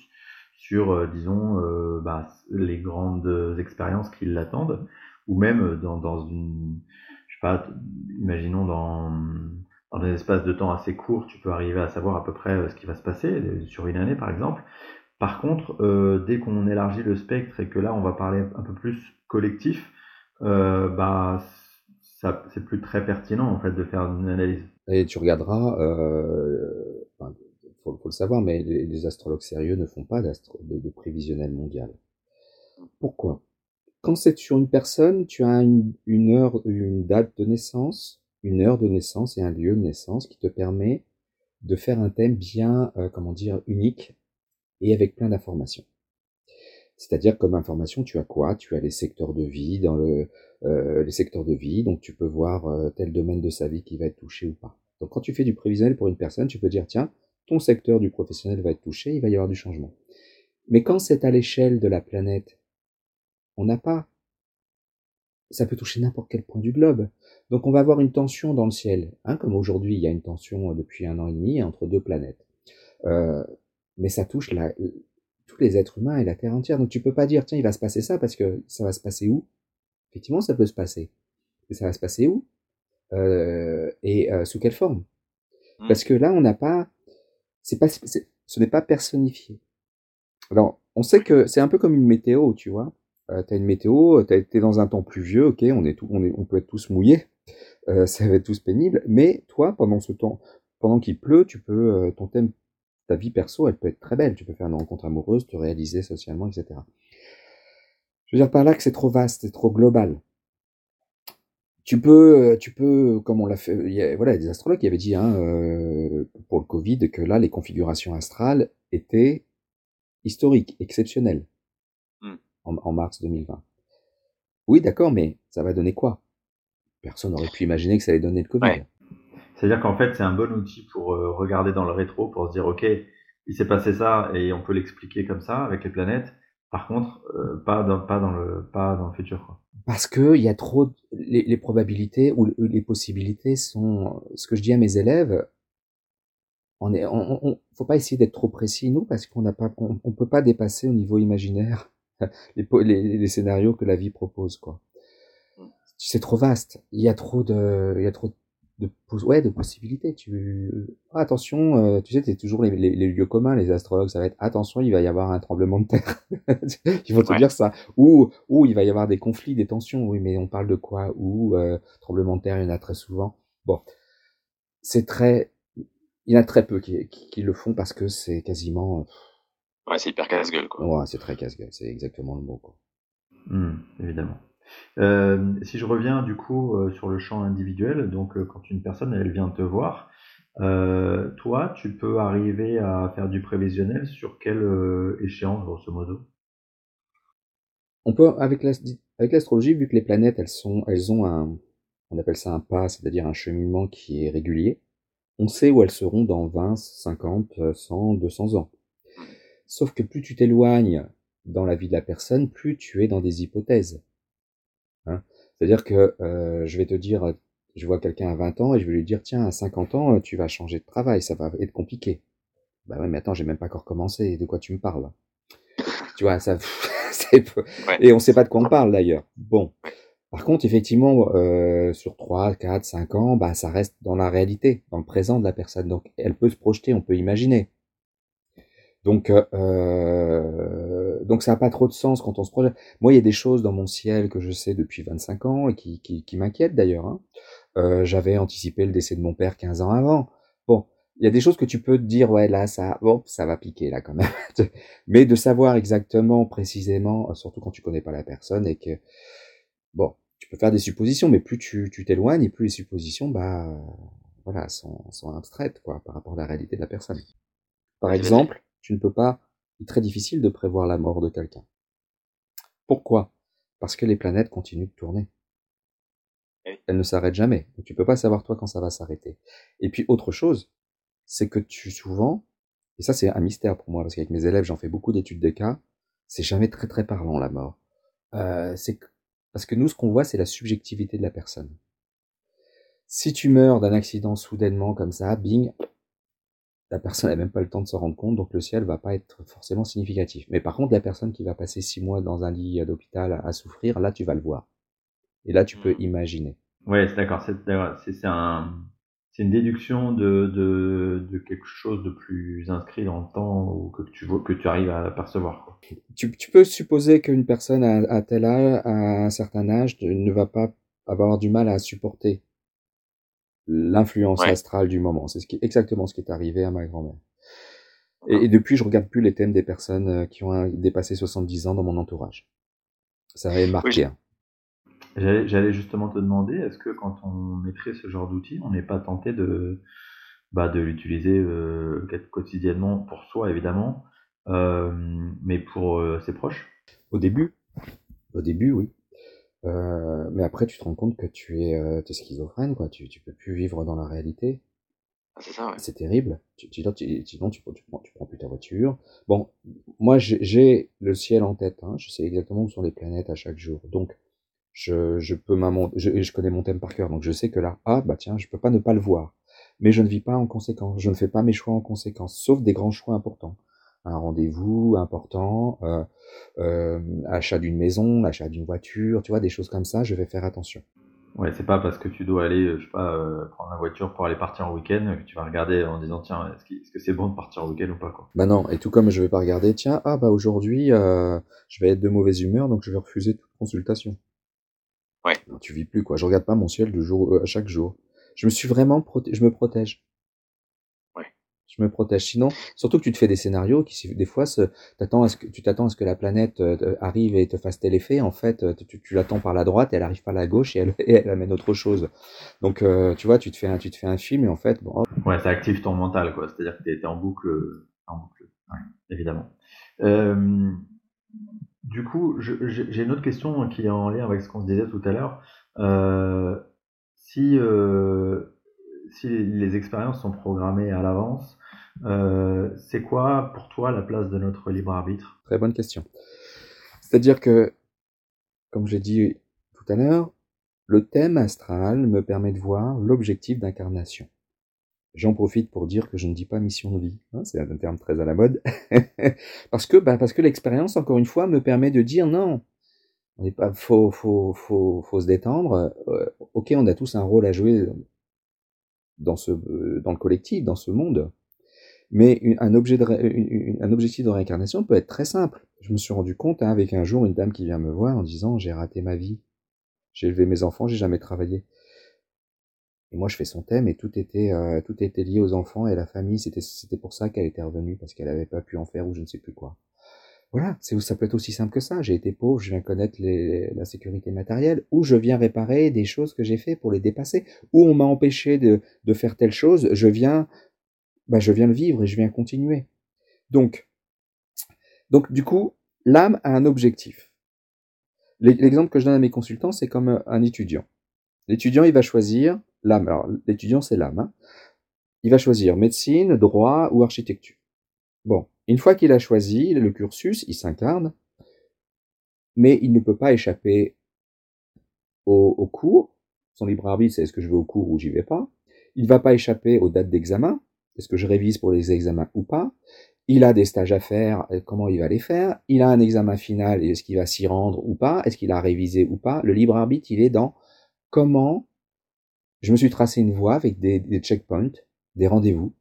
sur, euh, disons, euh, bah, les grandes expériences qui l'attendent, ou même dans, dans une, je sais pas, imaginons dans, dans des espaces de temps assez courts, tu peux arriver à savoir à peu près euh, ce qui va se passer sur une année, par exemple. Par contre, dès qu'on élargit le spectre et que là, on va parler un peu plus collectif, bah c'est plus très pertinent en fait de faire une analyse. Et tu regarderas, euh, le savoir, mais les, astrologues sérieux ne font pas de, de, prévisionnel mondial. Pourquoi? Quand c'est sur une personne, tu as une, une, heure, une date de naissance, une heure de naissance et un lieu de naissance qui te permet de faire un thème bien, euh, comment dire, unique et avec plein d'informations. C'est-à-dire comme information, tu as quoi? Tu as les secteurs de vie dans le euh, les secteurs de vie, donc tu peux voir euh, tel domaine de sa vie qui va être touché ou pas. Donc quand tu fais du prévisionnel pour une personne, tu peux dire tiens, ton secteur du professionnel va être touché, il va y avoir du changement. Mais quand c'est à l'échelle de la planète, on n'a pas. Ça peut toucher n'importe quel point du globe. Donc on va avoir une tension dans le ciel, hein, comme aujourd'hui il y a une tension depuis un an et demi entre deux planètes. Euh, mais ça touche la, tous les êtres humains et la Terre entière. Donc tu peux pas dire, tiens, il va se passer ça parce que ça va se passer où? Effectivement, ça peut se passer. Mais ça va se passer où? Euh, Et euh, sous quelle forme? Mmh. Parce que là, on n'a pas... C'est pas ce n'est pas personnifié. Alors, on sait que c'est un peu comme une météo, tu vois. Euh, tu as une météo, tu été dans un temps pluvieux, ok, on, est tout, on, est, on peut être tous mouillés, euh, ça va être tous pénible, mais toi, pendant ce temps, pendant qu'il pleut, tu peux, euh, ton thème, ta vie perso, elle peut être très belle, tu peux faire une rencontre amoureuse, te réaliser socialement, etc. Je veux dire par là que c'est trop vaste, c'est trop global. Tu peux, tu peux, comme on l'a fait, il y a, voilà, des astrologues qui avaient dit hein, euh, pour le Covid que là, les configurations astrales étaient historiques, exceptionnelles, mmh. en, mars 2020. Oui, d'accord, mais ça va donner quoi? Personne n'aurait pu imaginer que ça allait donner le Covid. C'est-à-dire qu'en fait, c'est un bon outil pour euh, regarder dans le rétro, pour se dire, ok, il s'est passé ça et on peut l'expliquer comme ça avec les planètes. Par contre, euh, pas, dans, pas, dans le, pas dans le futur. Quoi. Parce que il y a trop les, les, probabilités ou les possibilités sont. Ce que je dis à mes élèves, on est, on, on faut pas essayer d'être trop précis nous parce qu'on n'a pas, on, on, peut pas dépasser au niveau imaginaire les, les, les, scénarios que la vie propose quoi. Mm. C'est trop vaste. Il y a trop de, il y a trop de, ouais, de possibilités. Tu, ah, attention, euh, tu sais, c'est toujours les, les, lieux communs, les astrologues, ça va être attention, il va y avoir un tremblement de terre. Ils vont te dire ça. Ou, ou il va y avoir des conflits, des tensions. Oui, mais on parle de quoi? Ou euh, tremblement de terre, il y en a très souvent. Bon, c'est très, il y en a très peu qui, qui, le font parce que c'est quasiment. Ouais, c'est hyper casse-gueule, quoi. Ouais, c'est très casse-gueule, c'est exactement le mot, quoi. Mmh, évidemment. Euh, si je reviens du coup euh, sur le champ individuel, donc euh, quand une personne elle vient te voir, toi tu peux arriver à faire du prévisionnel sur quelle échéance grosso modo? On peut avec l'astrologie vu que les planètes elles elles ont un on appelle ça un pas, c'est-à-dire un cheminement qui est régulier. On sait où elles seront dans 20, 50, 100, 200 ans. Sauf que plus tu t'éloignes dans la vie de la personne, plus tu es dans des hypothèses. C'est-à-dire que euh, je vais te dire, je vois quelqu'un à 20 ans et je vais lui dire, tiens, à 50 ans, tu vas changer de travail, ça va être compliqué. Bah ouais, mais attends, j'ai même pas encore commencé, de quoi tu me parles? Tu vois, ça, et on sait pas de quoi on parle d'ailleurs. Bon. Par contre, effectivement, euh, sur 3, 4, 5 ans, bah, ça reste dans la réalité, dans le présent de la personne. Donc, elle peut se projeter, on peut imaginer. Donc, euh, euh, donc ça n'a pas trop de sens quand on se projette. Moi, il y a des choses dans mon ciel que je sais depuis 25 ans et qui, qui, qui m'inquiètent d'ailleurs. Hein. Euh, J'avais anticipé le décès de mon père 15 ans avant. Bon, il y a des choses que tu peux te dire, ouais, là, ça, bon, ça va piquer là quand même. Mais de savoir exactement, précisément, surtout quand tu connais pas la personne et que, bon, tu peux faire des suppositions, mais plus tu t'éloignes et plus les suppositions, bah, voilà, sont, sont abstraites quoi, par rapport à la réalité de la personne. Par exemple, tu ne peux pas, c'est très difficile de prévoir la mort de quelqu'un. Pourquoi? Parce que les planètes continuent de tourner. Elles ne s'arrêtent jamais. Donc tu peux pas savoir toi quand ça va s'arrêter. Et puis autre chose, c'est que tu souvent, et ça c'est un mystère pour moi, parce qu'avec mes élèves j'en fais beaucoup d'études de cas, c'est jamais très très parlant la mort. Euh, c'est parce que nous ce qu'on voit c'est la subjectivité de la personne. Si tu meurs d'un accident soudainement comme ça, bing, la personne n'a même pas le temps de se rendre compte, donc le ciel va pas être forcément significatif. Mais par contre, la personne qui va passer six mois dans un lit d'hôpital à, souffrir, là, tu vas le voir. Et là, tu peux hmm. imaginer. Ouais, c'est d'accord. C'est un, c'est une déduction de, de, de, quelque chose de plus inscrit dans le temps ou que tu vois, que tu arrives à percevoir. Tu, tu, peux supposer qu'une personne à, à tel âge, à un certain âge, ne va pas avoir du mal à supporter l'influence astrale du moment. C'est ce qui, exactement ce qui est arrivé à ma grand-mère. Et, depuis, je regarde plus les thèmes des personnes euh, qui ont dépassé 70 ans dans mon entourage. Ça avait marqué. Hein. J'allais justement te demander, est-ce que quand on mettrait ce genre d'outil, on n'est pas tenté de, bah, de l'utiliser euh, quotidiennement pour soi, évidemment, euh, mais pour ses proches? Au début, au début, oui. Euh, mais après, tu te rends compte que tu es, euh, es schizophrène, quoi. Tu, tu peux plus vivre dans la réalité. Ah, c'est ça, ouais. C'est terrible. Tu, tu, tu, tu, tu, prends, tu prends plus ta voiture. Bon, moi, j'ai le ciel en tête. Hein. Je sais exactement où sont les planètes à chaque jour. Donc, je, je peux je, je connais mon thème par cœur. Donc, je sais que là, ah, bah tiens, je peux pas ne pas le voir. Mais je ne vis pas en conséquence. Je ne fais pas mes choix en conséquence, sauf des grands choix importants un rendez-vous important, euh, euh, achat d'une maison, achat d'une voiture, tu vois, des choses comme ça, je vais faire attention. Ouais, c'est pas parce que tu dois aller, je sais pas, euh, prendre la voiture pour aller partir en week-end que tu vas regarder en disant tiens, est-ce que c'est bon de partir en week-end ou pas quoi. Bah non, et tout comme je vais pas regarder, tiens, ah bah aujourd'hui euh, je vais être de mauvaise humeur donc je vais refuser toute consultation. Ouais. tu vis plus quoi. Je regarde pas mon ciel de jour à chaque jour. Je me suis vraiment proté je me protège je me protège. Sinon, surtout que tu te fais des scénarios qui, des fois, que, tu t'attends à ce que la planète euh, arrive et te fasse tel effet. En fait, euh, tu, l'attends par la droite, et elle arrive par la gauche et elle, amène autre chose. Donc, euh, tu vois, tu te fais un, tu te fais un film et en fait. Ouais, ça active ton mental, quoi. C'est-à-dire que t'es, en boucle, en boucle. évidemment. du coup, j'ai une autre question qui est en lien avec ce qu'on se disait tout à l'heure. si si les expériences sont programmées à l'avance, euh, c'est quoi pour toi la place de notre libre arbitre? Très bonne question. C'est-à-dire que, comme j'ai dit tout à l'heure, le thème astral me permet de voir l'objectif d'incarnation. J'en profite pour dire que je ne dis pas mission de vie, hein, c'est un terme très à la mode, parce que bah, parce que l'expérience, encore une fois, me permet de dire non, on n'est pas, faut, faut, faut, faut se détendre. Euh, ok, on a tous un rôle à jouer dans ce, dans le collectif, dans ce monde. Mais un, objet de, un objectif de réincarnation peut être très simple. Je me suis rendu compte hein, avec un jour une dame qui vient me voir en disant j'ai raté ma vie, j'ai élevé mes enfants, j'ai jamais travaillé. Et moi je fais son thème et tout était euh, tout était lié aux enfants et à la famille. C'était c'était pour ça qu'elle était revenue parce qu'elle avait pas pu en faire ou je ne sais plus quoi. Voilà, c'est ça peut être aussi simple que ça. J'ai été pauvre, je viens connaître les, la sécurité matérielle, ou je viens réparer des choses que j'ai fait pour les dépasser, ou on m'a empêché de, faire telle chose, je viens bah, je viens le vivre et je viens continuer. Donc, donc du coup, l'âme a un objectif. L'exemple que je donne à mes consultants, c'est comme euh, un étudiant. L'étudiant, il va choisir l'âme. Alors, l'étudiant, c'est l'âme. Hein. Il va choisir médecine, droit ou architecture. Bon, une fois qu'il a choisi le cursus, il s'incarne, mais il ne peut pas échapper au, cours. Son libre arbitre, c'est est-ce que je vais au cours ou j'y vais pas. Il ne va pas échapper aux dates d'examen. Est-ce que je révise pour les examens ou pas Il a des stages à faire, euh, comment il va les faire Il a un examen final, est-ce qu'il va s'y rendre ou pas Est-ce qu'il a révisé ou pas Le libre arbitre, il est dans comment je me suis tracé une voie avec des, checkpoints, des rendez-vous.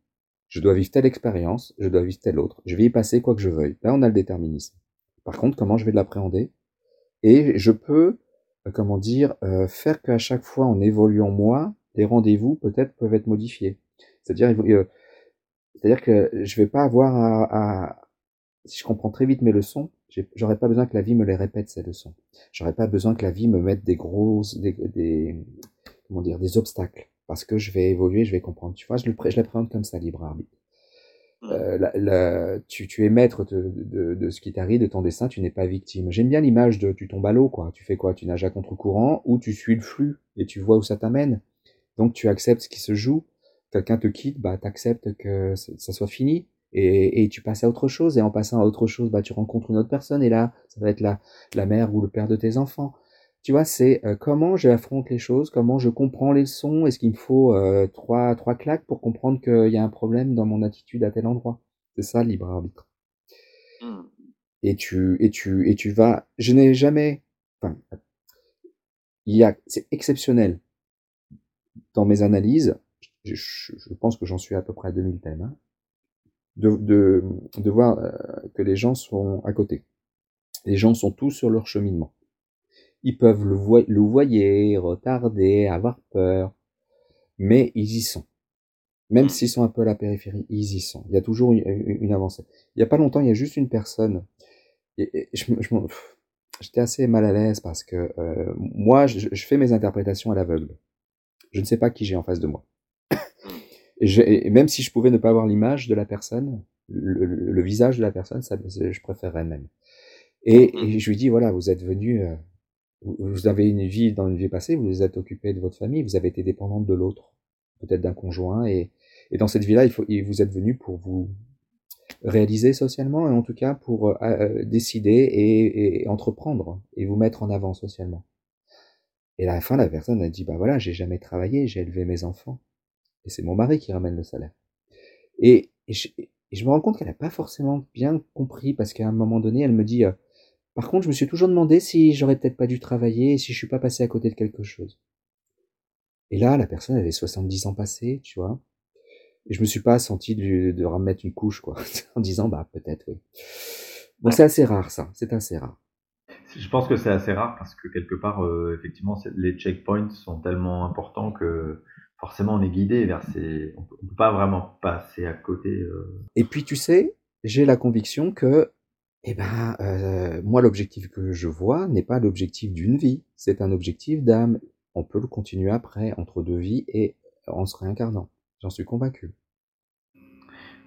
Je dois vivre telle expérience, je dois vivre telle autre. Je vais y passer quoi que je veuille. Là, on a le déterminisme. Par contre, comment je vais l'appréhender? Et je peux, euh, comment dire, euh, faire qu'à chaque fois, en évoluant moi, les rendez-vous peut-être peuvent être modifiés. C'est-à-dire, c'est-à-dire que je vais pas avoir à, si je comprends très vite mes leçons, j'aurais pas besoin que la vie me les répète ces leçons. J'aurais pas besoin que la vie me mette des grosses, des, des, comment dire, des obstacles, parce que je vais évoluer, je vais comprendre. Tu vois, je, le, je l'appréhende comme ça, libre arbitre. Euh, la, la, tu, tu, es maître de, de, de ce qui t'arrive, de ton dessin, tu n'es pas victime. J'aime bien l'image de tu tombes à l'eau, quoi. Tu fais quoi? Tu nages à contre-courant ou tu suis le flux et tu vois où ça t'amène. Donc tu acceptes ce qui se joue quelqu'un te quitte, bah t'acceptes que ça soit fini et, et, tu passes à autre chose. Et en passant à autre chose, bah tu rencontres une autre personne et là, ça va être la, la mère ou le père de tes enfants. Tu vois, c'est euh, comment j'affronte les choses, comment je comprends les sons. Est-ce qu'il me faut euh, trois trois claques pour comprendre qu'il y a un problème dans mon attitude à tel endroit? C'est ça libre arbitre. Mmh. Et tu et tu et tu vas. Je n'ai jamais. Enfin, il y a. C'est exceptionnel dans mes analyses je, pense que j'en suis à peu près à 2000 thèmes, hein, de, de, de, voir euh, que les gens sont à côté. Les gens sont tous sur leur cheminement. Ils peuvent le, le voyer, retarder, avoir peur, mais ils y sont. Même mmh. s'ils sont un peu à la périphérie, ils y sont. Il y a toujours une, avancée. Il y a pas longtemps, il y a juste une personne. Et, je, j'étais assez mal à l'aise parce que euh, moi, je, je, fais mes interprétations à l'aveugle. Je ne sais pas qui j'ai en face de moi. Et, même si je pouvais ne pas avoir l'image de la personne, le, visage de la personne, ça, je préférerais même. Et, mm-hmm. je lui dis, voilà, vous êtes venu, euh, vous avez une vie dans une vie passée, vous vous êtes occupé de votre famille, vous avez été dépendante de l'autre, peut-être d'un conjoint, et, et dans cette vie-là, il faut, vous êtes venu pour vous réaliser socialement, et en tout cas pour euh, euh, décider et, et, entreprendre, et vous mettre en avant socialement. Et à la fin, la personne a dit, bah voilà, j'ai jamais travaillé, j'ai élevé mes enfants. Et c'est mon mari qui ramène le salaire. Et, je, me rends compte qu'elle n'a pas forcément bien compris parce qu'à un moment donné, elle me dit, euh, par contre, je me suis toujours demandé si j'aurais peut-être pas dû travailler et si je suis pas passé à côté de quelque chose. Et là, la personne avait 70 ans passés, tu vois. Et je me suis pas senti de, de remettre une couche, quoi, en disant, bah, peut-être, oui. Bon, c'est assez rare, ça. C'est assez rare. Je pense que c'est assez rare parce que quelque part, euh, effectivement, les checkpoints sont tellement importants que forcément on est guidé vers ces. On peut pas vraiment passer à côté. Euh. Et puis tu sais, j'ai la conviction que, eh ben, euh, moi l'objectif que je vois n'est pas l'objectif d'une vie, c'est un objectif d'âme. On peut le continuer après, entre deux vies et en se réincarnant. J'en suis convaincu.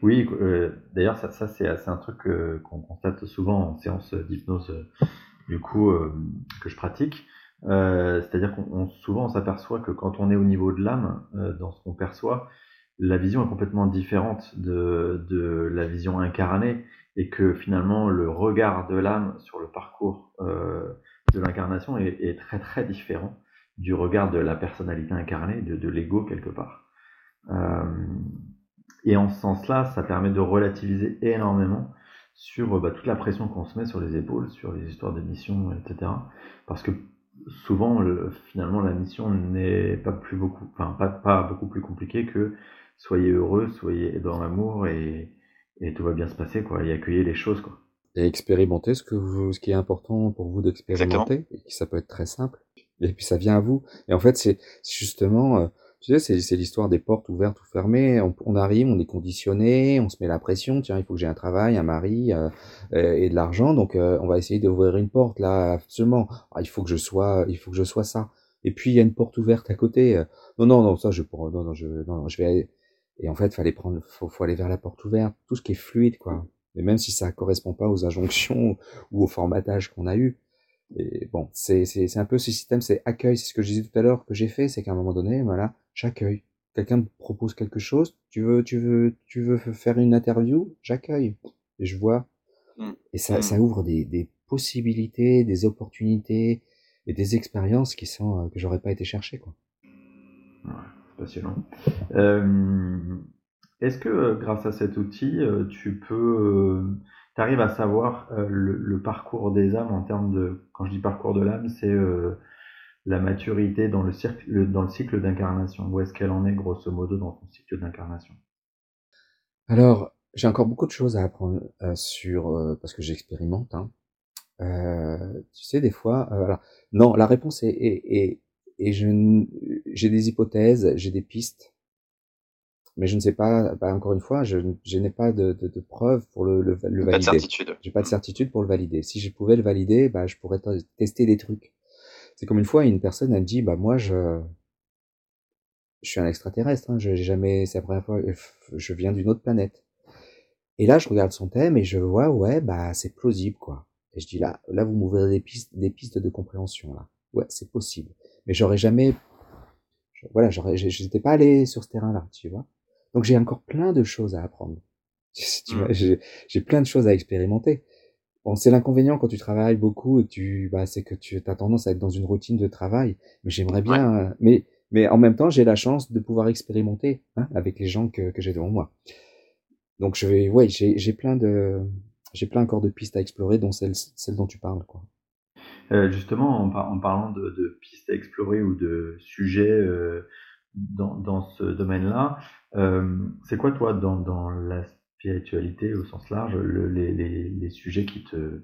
Oui, euh, d'ailleurs, ça, c'est un truc qu'on constate souvent en séance d'hypnose, du coup, que je pratique. Euh, c'est-à-dire qu'on souvent on s'aperçoit que quand on est au niveau de l'âme, euh, dans ce qu'on perçoit, la vision est complètement différente de, la vision incarnée et que finalement le regard de l'âme sur le parcours euh, de l'incarnation est, très très différent du regard de la personnalité incarnée, de, l'ego quelque part. Euh, et en ce sens-là, ça permet de relativiser énormément sur bah, toute la pression qu'on se met sur les épaules, sur les histoires de mission, etc. Parce que souvent, le, finalement, la mission n'est pas plus beaucoup, enfin, pas beaucoup plus compliquée que soyez heureux, soyez dans l'amour et, et tout va bien se passer, quoi, et accueillez les choses, quoi. Et expérimenter ce que vous, ce qui est important pour vous d'expérimenter, et ça peut être très simple. Et puis ça vient à vous. Et en fait, c'est justement, euh, tu sais, c'est l'histoire des portes ouvertes ou fermées. On, arrive, on est conditionné, on se met la pression. Tiens, il faut que j'ai un travail, un mari euh, et de l'argent. Donc, euh, on va essayer d'ouvrir une porte là. Absolument. Ah, il faut que je sois, il faut que je sois ça. Et puis il y a une porte ouverte à côté. Euh, non, non, non, ça je non, non, je, non, je vais. Et en fait, fallait prendre, faut, faut aller vers la porte ouverte. Tout ce qui est fluide, quoi. Et même si ça correspond pas aux injonctions ou au formatage qu'on a eu. Et bon, c'est, c'est, c'est un peu ce système, c'est accueil. C'est ce que je disais tout à l'heure que j'ai fait, c'est qu'à un moment donné, voilà, j'accueille. Quelqu'un me propose quelque chose, tu veux, tu veux, tu veux faire une interview, j'accueille. Et je vois. Mmh. Et ça, mmh. ça ouvre des, des possibilités, des opportunités et des expériences qui sont, euh, que j'aurais pas été chercher, quoi. Ouais, Euh, est-ce que euh, grâce à cet outil, tu peux, arrives à savoir le, parcours des âmes en termes de, quand je dis parcours de l'âme, c'est la maturité dans le, cycle d'incarnation? Où est-ce qu'elle en est grosso modo dans son cycle d'incarnation? Alors, j'ai encore beaucoup de choses à apprendre euh, sur euh, parce que j'expérimente. Hein. Euh, tu sais, des fois, non, la réponse est, et j'ai des hypothèses, j'ai des pistes, mais je ne sais pas. Bah, encore une fois, je, je n'ai pas de, de, de, preuves pour le, le, le valider. Pas de certitude. J'ai pas de certitude pour le valider. Si je pouvais le valider, bah, je pourrais tester des trucs. C'est comme une fois, une personne, elle dit, bah, moi, je, je suis un extraterrestre, hein, j'ai jamais, c'est la première fois, je viens d'une autre planète. Et là, je regarde son thème et je vois, ouais, bah, c'est plausible, quoi. Et je dis, là, là, vous m'ouvrez des pistes, des pistes de compréhension, là. Ouais, c'est possible. Mais j'aurais jamais, voilà, j'aurais, j'étais pas allé sur ce terrain-là, tu vois. Donc j'ai encore plein de choses à apprendre. Mmh. J'ai plein de choses à expérimenter. Bon, c'est l'inconvénient quand tu travailles beaucoup et tu, bah, c'est que tu as tendance à être dans une routine de travail. Mais j'aimerais bien, euh, mais, mais en même temps, j'ai la chance de pouvoir expérimenter hein, avec les gens que, que j'ai devant moi. Donc je vais, ouais, j'ai, j'ai plein de, j'ai plein encore de pistes à explorer, dont celle, celle dont tu parles, quoi. Euh, justement, en, en parlant de, de, pistes à explorer ou de sujets euh, dans, dans ce domaine-là, euh, c'est quoi toi dans, dans la spiritualité au sens large, les, les, les, sujets qui te,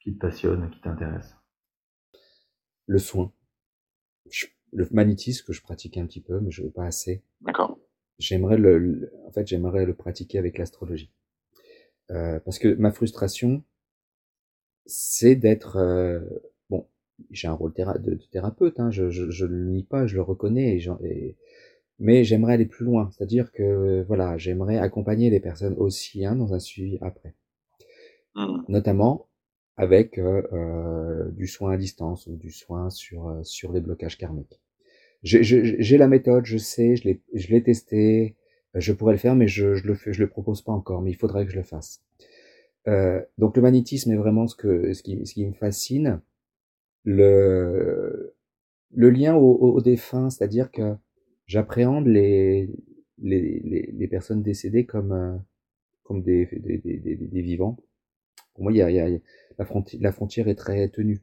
qui te passionnent, qui t'intéressent? Le soin. Le magnétisme que je pratique un petit peu, mais je veux pas assez. D'accord. J'aimerais le, en fait, j'aimerais le pratiquer avec l'astrologie. Euh, parce que ma frustration, c'est d'être euh. J'ai un rôle de, thérapeute, hein, je, je, je, le nie pas, je le reconnais, et, et mais j'aimerais aller plus loin, c'est-à-dire que voilà, j'aimerais accompagner les personnes aussi hein, dans un suivi après, mmh. notamment avec euh, euh, du soin à distance ou du soin sur euh, sur les blocages karmiques. J'ai la méthode, je sais, je l'ai je l'ai testé, je pourrais le faire, mais je je le fais, je le propose pas encore, mais il faudrait que je le fasse. Euh, donc le magnétisme est vraiment ce que ce qui, ce qui me fascine. Le le lien au, au défunt, c'est-à-dire que j'appréhende les, les, les, les, personnes décédées comme, euh, comme des, des, des, des, vivants. Pour moi, il y a, y a, la, frontière, la frontière est très tenue.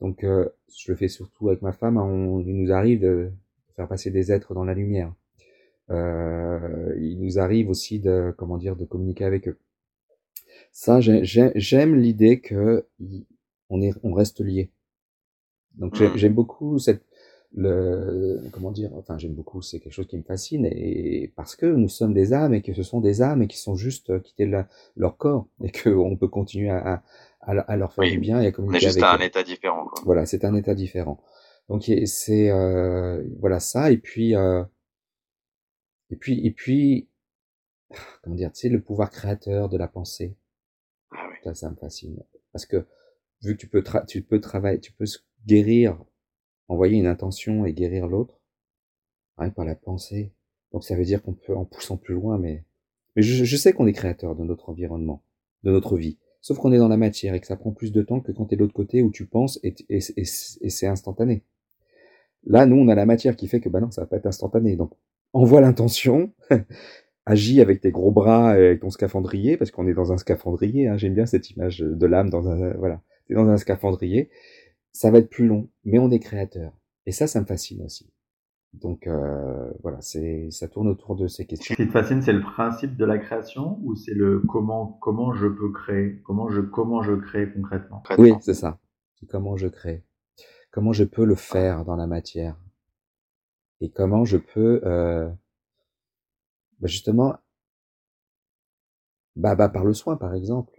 Donc, euh, je le fais surtout avec ma femme. On, il nous arrive de faire passer des êtres dans la lumière. Euh, il nous arrive aussi de, comment dire, de communiquer avec eux. Ça, j'aime l'idée que on, est, on reste lié. Donc j'aime mmh. beaucoup cette, le, comment dire, enfin j'aime beaucoup, c'est quelque chose qui me fascine, et parce que nous sommes des âmes et que ce sont des âmes et qui sont juste quittés leur corps et qu'on peut continuer à, à, leur faire du bien et à communiquer. On est juste à un état différent. Quoi. Voilà, c'est un état différent. Donc c'est euh, voilà ça et puis euh, et puis et puis comment dire, tu sais le pouvoir créateur de la pensée. Ah oui. Ça, ça me fascine parce que vu que tu peux tu peux travailler, tu peux guérir, envoyer une intention et guérir l'autre rien par la pensée. Donc ça veut dire qu'on peut en poussant plus loin, mais mais je, sais qu'on est créateur de notre environnement, de notre vie. Sauf qu'on est dans la matière et que ça prend plus de temps que quand tu es de l'autre côté où tu penses et, et, et, c'est instantané. Là, nous, on a la matière qui fait que bah non, ça va pas être instantané. Donc, envoie l'intention, agis avec tes gros bras et avec ton scaphandrier, parce qu'on est dans un scaphandrier. Hein, J'aime bien cette image de l'âme dans un voilà, es dans un scaphandrier. Ça va être plus long, mais on est créateur. Et ça, ça me fascine aussi. Donc euh, voilà, c'est ça tourne autour de ces questions. Ce qui te fascine, c'est le principe de la création ou c'est le comment comment je peux créer, comment je comment je crée concrètement. Oui, c'est ça. Comment je crée, comment je peux le faire dans la matière et comment je peux euh, bah justement bah, bah par le soin par exemple.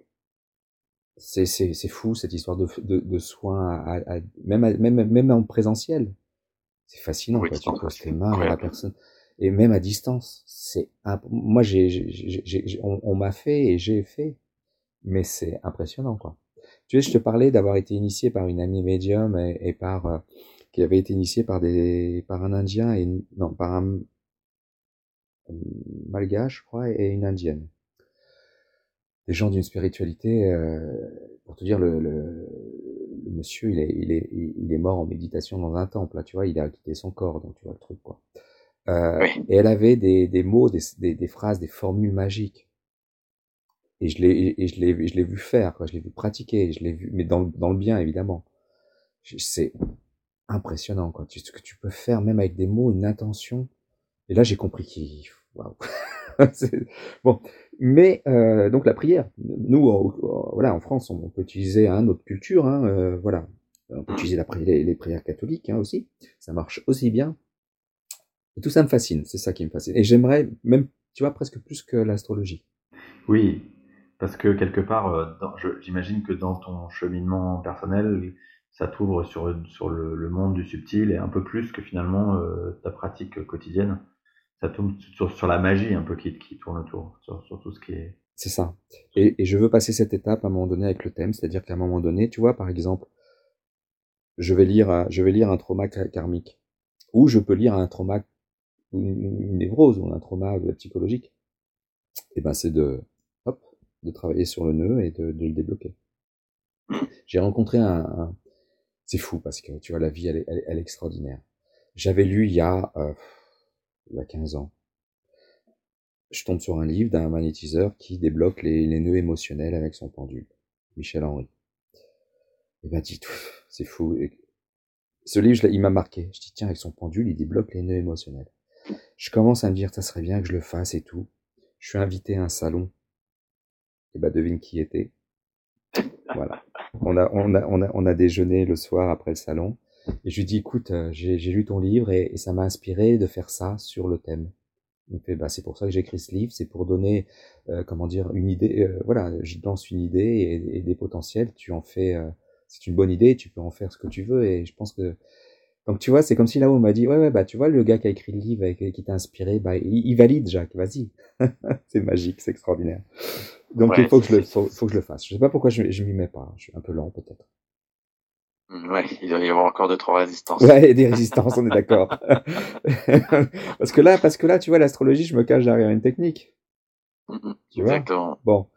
C'est c'est c'est fou cette histoire de de, de soins à, à, même même même en présentiel c'est fascinant, quoi. Tu poses tes mains à la personne. Et même à distance, c'est moi j'ai, on, m'a fait et j'ai fait, mais c'est impressionnant quoi. Tu sais, je te parlais d'avoir été initié par une amie médium et, par euh, qui avait été initié par des par un Indien et non par un, malgache je crois et une indienne. Des gens d'une spiritualité, euh, pour te dire le, le le monsieur, il est, il est, il est mort en méditation dans un temple, là, tu vois, il a quitté son corps, donc tu vois le truc, quoi. Euh, Et elle avait des, des mots, des, des, des, phrases, des formules magiques. Et je l'ai, et je l'ai, je l'ai vu faire, quoi. Je l'ai vu pratiquer, je l'ai vu, mais dans, dans le bien, évidemment. C'est impressionnant, quoi. Tu, ce que tu peux faire, même avec des mots, une intention. Et là, j'ai compris qu'il, waouh. bon, mais euh, donc la prière, nous, voilà, en France, on, peut utiliser hein, notre culture, hein, euh, voilà, on peut utiliser la les, les, prières catholiques hein, aussi, ça marche aussi bien. Et tout ça me fascine, c'est ça qui me fascine. Et j'aimerais même, tu vois, presque plus que l'astrologie. Oui, parce que quelque part, euh, j'imagine que dans ton cheminement personnel, ça t'ouvre sur, le, monde du subtil et un peu plus que finalement ta pratique quotidienne ça tourne sur, la magie un peu qui, qui tourne autour, sur, sur, tout ce qui est. C'est ça. Et, et, je veux passer cette étape à un moment donné avec le thème, c'est-à-dire qu'à un moment donné, tu vois, par exemple, je vais lire, je vais lire un trauma karmique, ou je peux lire un trauma, une, névrose ou un trauma psychologique. Et ben, c'est de, hop, de travailler sur le nœud et de, de le débloquer. J'ai rencontré un, un c'est fou parce que tu vois, la vie, elle est, elle, est extraordinaire. J'avais lu il y a euh, il y a 15 ans. Je tombe sur un livre d'un magnétiseur qui débloque les, les, nœuds émotionnels avec son pendule. Michel Henry. Il m'a dit, c'est fou. ce livre, il m'a marqué. Je dis, tiens, avec son pendule, il débloque les nœuds émotionnels. Je commence à me dire, ça serait bien que je le fasse et tout. Je suis invité à un salon. Et bah, devine qui était. Voilà. On a, on a, on a, on a déjeuné le soir après le salon. Et je lui dis, écoute, euh, j'ai lu ton livre et, ça m'a inspiré de faire ça sur le thème. Il me fait, bah, c'est pour ça que j'ai écrit ce livre, c'est pour donner, euh, comment dire, une idée. Euh, voilà, je lance une idée et, des potentiels. Tu en fais, c'est une bonne idée, tu peux en faire ce que tu veux. Et je pense que, donc tu vois, c'est comme si là on m'a dit, ouais, ouais, bah tu vois, le gars qui a écrit le livre et qui t'a inspiré, bah il, valide, Jacques, vas-y. c'est magique, c'est extraordinaire. Donc il faut que je le, faut, que je le fasse. Je sais pas pourquoi je, je m'y mets pas. Je suis un peu lent peut-être. Mmh, ouais, il doit y avoir encore deux trois résistances. Ouais, des résistances, on est d'accord. parce que là, parce que là, tu vois, l'astrologie, je me cache derrière une technique. Mmh, tu exactement. bon.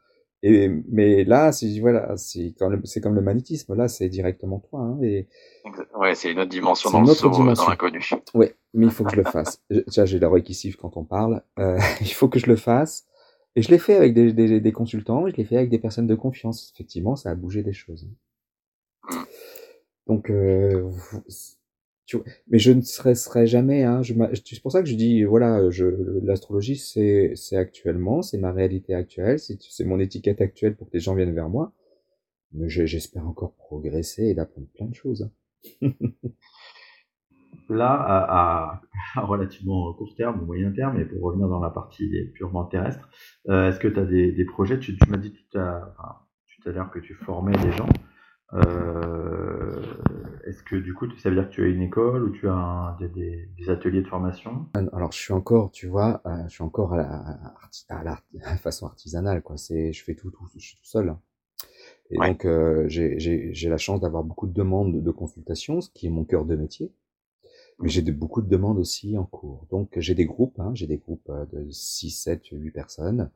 Et, mais là, c'est voilà, c'est comme, le magnétisme. Là, c'est directement toi. Hein, et... Ouais, c'est une autre dimension dans, une autre dimension. dans l'inconnu. Ouais, mais il faut que je le fasse. Tiens, j'ai la qui siffle quand on parle. Euh, il faut que je le fasse. Et je l'ai fait avec des, des, des consultants, je l'ai fait avec des personnes de confiance. Effectivement, ça a bougé des choses. Donc, euh, mais je ne serais, jamais. Hein, c'est pour ça que je dis, voilà, l'astrologie, c'est, actuellement, c'est ma réalité actuelle, c'est, mon étiquette actuelle pour que les gens viennent vers moi. Mais j'espère encore progresser et d'apprendre plein de choses. Hein. Là, à, relativement court terme ou moyen terme, et pour revenir dans la partie purement terrestre, euh, est-ce que tu as des, projets? Tu, tu m'as dit tout à l'heure que tu formais des gens. Euh, est-ce que du coup, ça veut dire que tu as une école ou tu as des, ateliers de formation? Ah, Alors, je suis encore, tu vois, euh, je suis encore à la, façon artisanale, quoi. C'est, je fais tout, tout, je suis tout seul. Et donc, euh, j'ai la chance d'avoir beaucoup de demandes de consultation, ce qui est mon cœur de métier. Mais j'ai de, beaucoup de demandes aussi en cours. Donc, j'ai des groupes, hein, j'ai des groupes de 6, 7, 8 personnes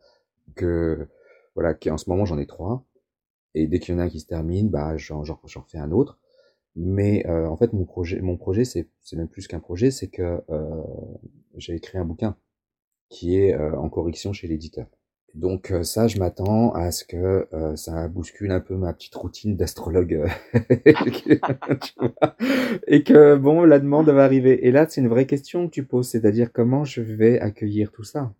que, voilà, qui en ce moment j'en ai trois et dès qu'il y en a un qui se termine, bah, j'en, fais un autre. Mais euh, en fait, mon projet, mon projet, c'est, même plus qu'un projet, c'est que euh, j'ai écrit un bouquin qui est euh, en correction chez l'éditeur. Donc euh, ça, je m'attends à ce que ça bouscule un peu ma petite routine d'astrologue et que bon, la demande va arriver. Et là, c'est une vraie question que tu poses, c'est-à-dire comment je vais accueillir tout ça?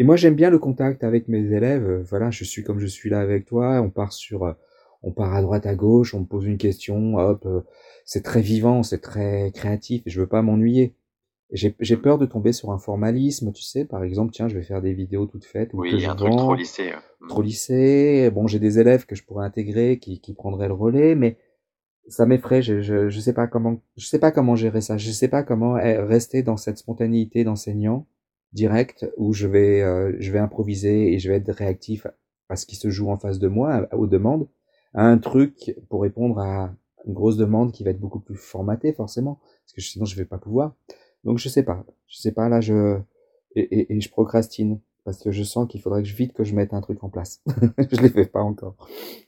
Et moi, j'aime bien le contact avec mes élèves. Euh, voilà, je suis comme je suis là avec toi. On part sur, euh, on part à droite, à gauche, on me pose une question, hop, euh, c'est très vivant, c'est très créatif. Et je veux pas m'ennuyer. J'ai peur de tomber sur un formalisme, tu sais. Par exemple, tiens, je vais faire des vidéos toutes faites. Oui, un truc trop. Mm. Trop lissé. Bon, j'ai des élèves que je pourrais intégrer, qui, qui prendraient le relais, mais ça m'effraie. Je, je, je sais pas comment, je sais pas comment gérer ça. Je sais pas comment eh, rester dans cette spontanéité d'enseignant direct où je vais, euh, je vais improviser et je vais être réactif à ce qui se joue en face de moi, aux demandes, à un truc pour répondre à une grosse demande qui va être beaucoup plus formatée forcément, parce que sinon je vais pas pouvoir. Donc je sais pas, je sais pas là je et, et, et je procrastine parce que je sens qu'il faudrait que je vite que je mette un truc en place. je l'ai fait pas encore.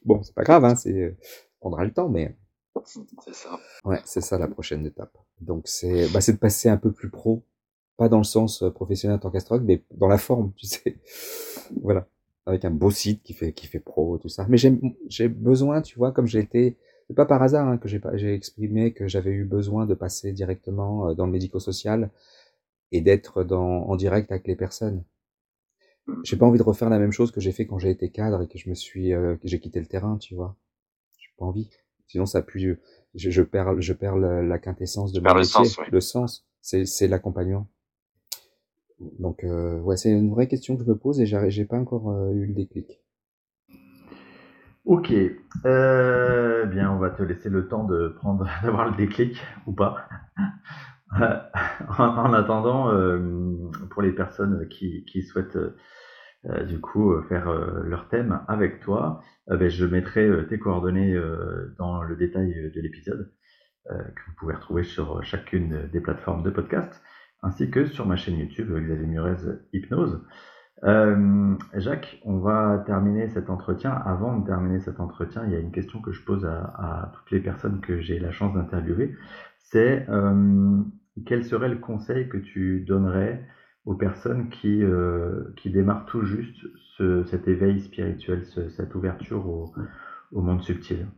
Bon, c'est pas grave, hein, c'est prendra le temps, mais c'est ça. Ouais, c'est ça la prochaine étape. Donc c'est bah, c'est de passer un peu plus pro pas dans le sens euh, professionnel en tant qu'astrologue, mais dans la forme, tu sais. voilà. Avec un beau site qui fait, qui fait pro, tout ça. Mais j'ai besoin, tu vois, comme j'ai été, c'est pas par hasard hein, que j'ai exprimé que j'avais eu besoin de passer directement euh, dans le médico-social et d'être en direct avec les personnes. J'ai pas envie de refaire la même chose que j'ai fait quand j'ai été cadre et que je me suis, euh, que j'ai quitté le terrain, tu vois. J'ai pas envie. Sinon, ça pue, je, je perds, je perds la, quintessence de mon métier, le sens, le sens. C'est l'accompagnement. Donc, euh, c'est une vraie question que je me pose et j'ai pas encore euh, eu le déclic. Ok, euh, bien, on va te laisser le temps de prendre, d'avoir le déclic ou pas. en, attendant, pour les personnes qui, qui souhaitent du coup faire leur thème avec toi, ben, je mettrai tes coordonnées dans le détail de l'épisode que vous pouvez retrouver sur chacune des plateformes de podcast ainsi que sur ma chaîne YouTube Xavier Murez Hypnose. Euh, Jacques, on va terminer cet entretien. Avant de terminer cet entretien, il y a une question que je pose à, toutes les personnes que j'ai la chance d'interviewer. C'est euh, quel serait le conseil que tu donnerais aux personnes qui, euh, qui démarrent tout juste cet éveil spirituel, cette ouverture au, au monde subtil?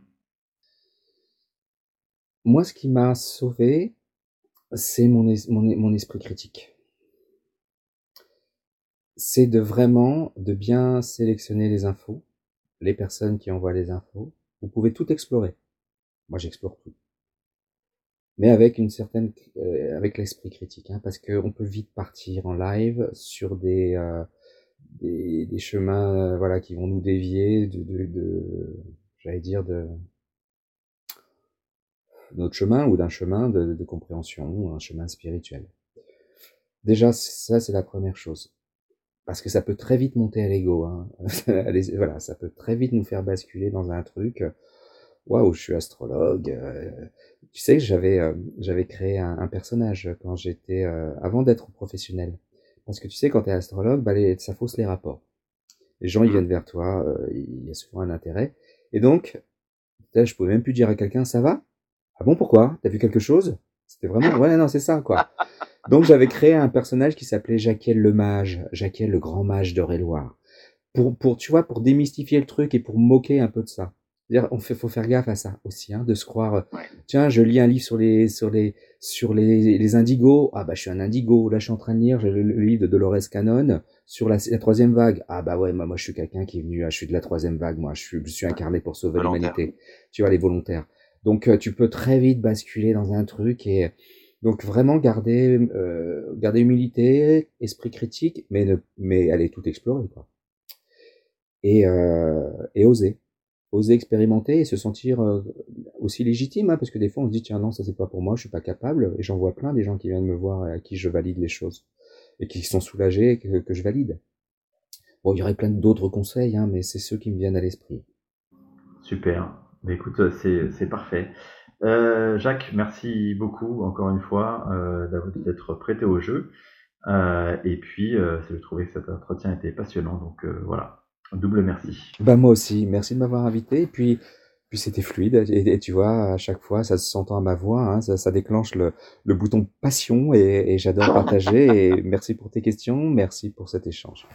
Moi, ce qui m'a sauvé, c'est mon, esprit critique. C'est de vraiment, de bien sélectionner les infos, les personnes qui envoient les infos. Vous pouvez tout explorer. Moi, j'explore tout. Mais avec une certaine, euh, avec l'esprit critique, hein, parce qu'on peut vite partir en live sur des, euh, des, chemins, euh, voilà, qui vont nous dévier de, de j'allais dire, de, notre chemin ou d'un chemin de, compréhension ou un chemin spirituel. Déjà, ça, c'est la première chose. Parce que ça peut très vite monter à l'ego. Hein. voilà, ça peut très vite nous faire basculer dans un truc. Waouh, je suis astrologue. Euh, tu sais que j'avais euh, j'avais créé un, personnage quand j'étais euh, avant d'être professionnel. Parce que tu sais, quand tu es astrologue, bah, ça fausse les rapports. Les gens, ils viennent vers toi, il y a souvent un intérêt. Et donc, je pouvais même plus dire à quelqu'un, ça va? Ah bon, pourquoi? T'as vu quelque chose? C'était vraiment, ouais, non, c'est ça, quoi. Donc j'avais créé un personnage qui s'appelait Jacquiel le mage, Jacquiel le grand mage de loire Pour, pour, tu vois, pour démystifier le truc et pour moquer un peu de ça. dire, on fait, faut faire gaffe à ça aussi, hein, de se croire. Tiens, je lis un livre sur les sur les sur les, les indigos. Ah bah je suis un indigo. Là, je suis en train de lire le, livre de Dolores Cannon sur la, la, troisième vague. Ah bah ouais, moi, moi je suis quelqu'un qui est venu. Ah, je suis de la troisième vague. Moi, je suis je suis incarné pour sauver l'humanité. Tu vois les volontaires. Donc euh, tu peux très vite basculer dans un truc et donc vraiment garder euh, garder humilité, esprit critique, mais ne, mais aller tout explorer quoi. Et euh, et oser oser expérimenter et se sentir aussi légitime, hein, parce que des fois on se dit tiens non ça c'est pas pour moi, je suis pas capable, et j'en vois plein des gens qui viennent me voir et à qui je valide les choses et qui sont soulagés que, que je valide. Bon, il y aurait plein d'autres conseils, hein, mais c'est ceux qui me viennent à l'esprit. Super. Mais écoute, c'est parfait. Euh, Jacques, merci beaucoup encore une fois euh, d'être prêté au jeu. Euh, et puis, euh, je trouvais que cet entretien était passionnant. Donc euh, voilà, Double merci. Bah moi aussi, merci de m'avoir invité. Et puis, puis c'était fluide. Et, tu vois, à chaque fois, ça se s'entend à ma voix. Hein, ça, ça, déclenche le, le bouton passion et, et j'adore partager. et merci pour tes questions. Merci pour cet échange.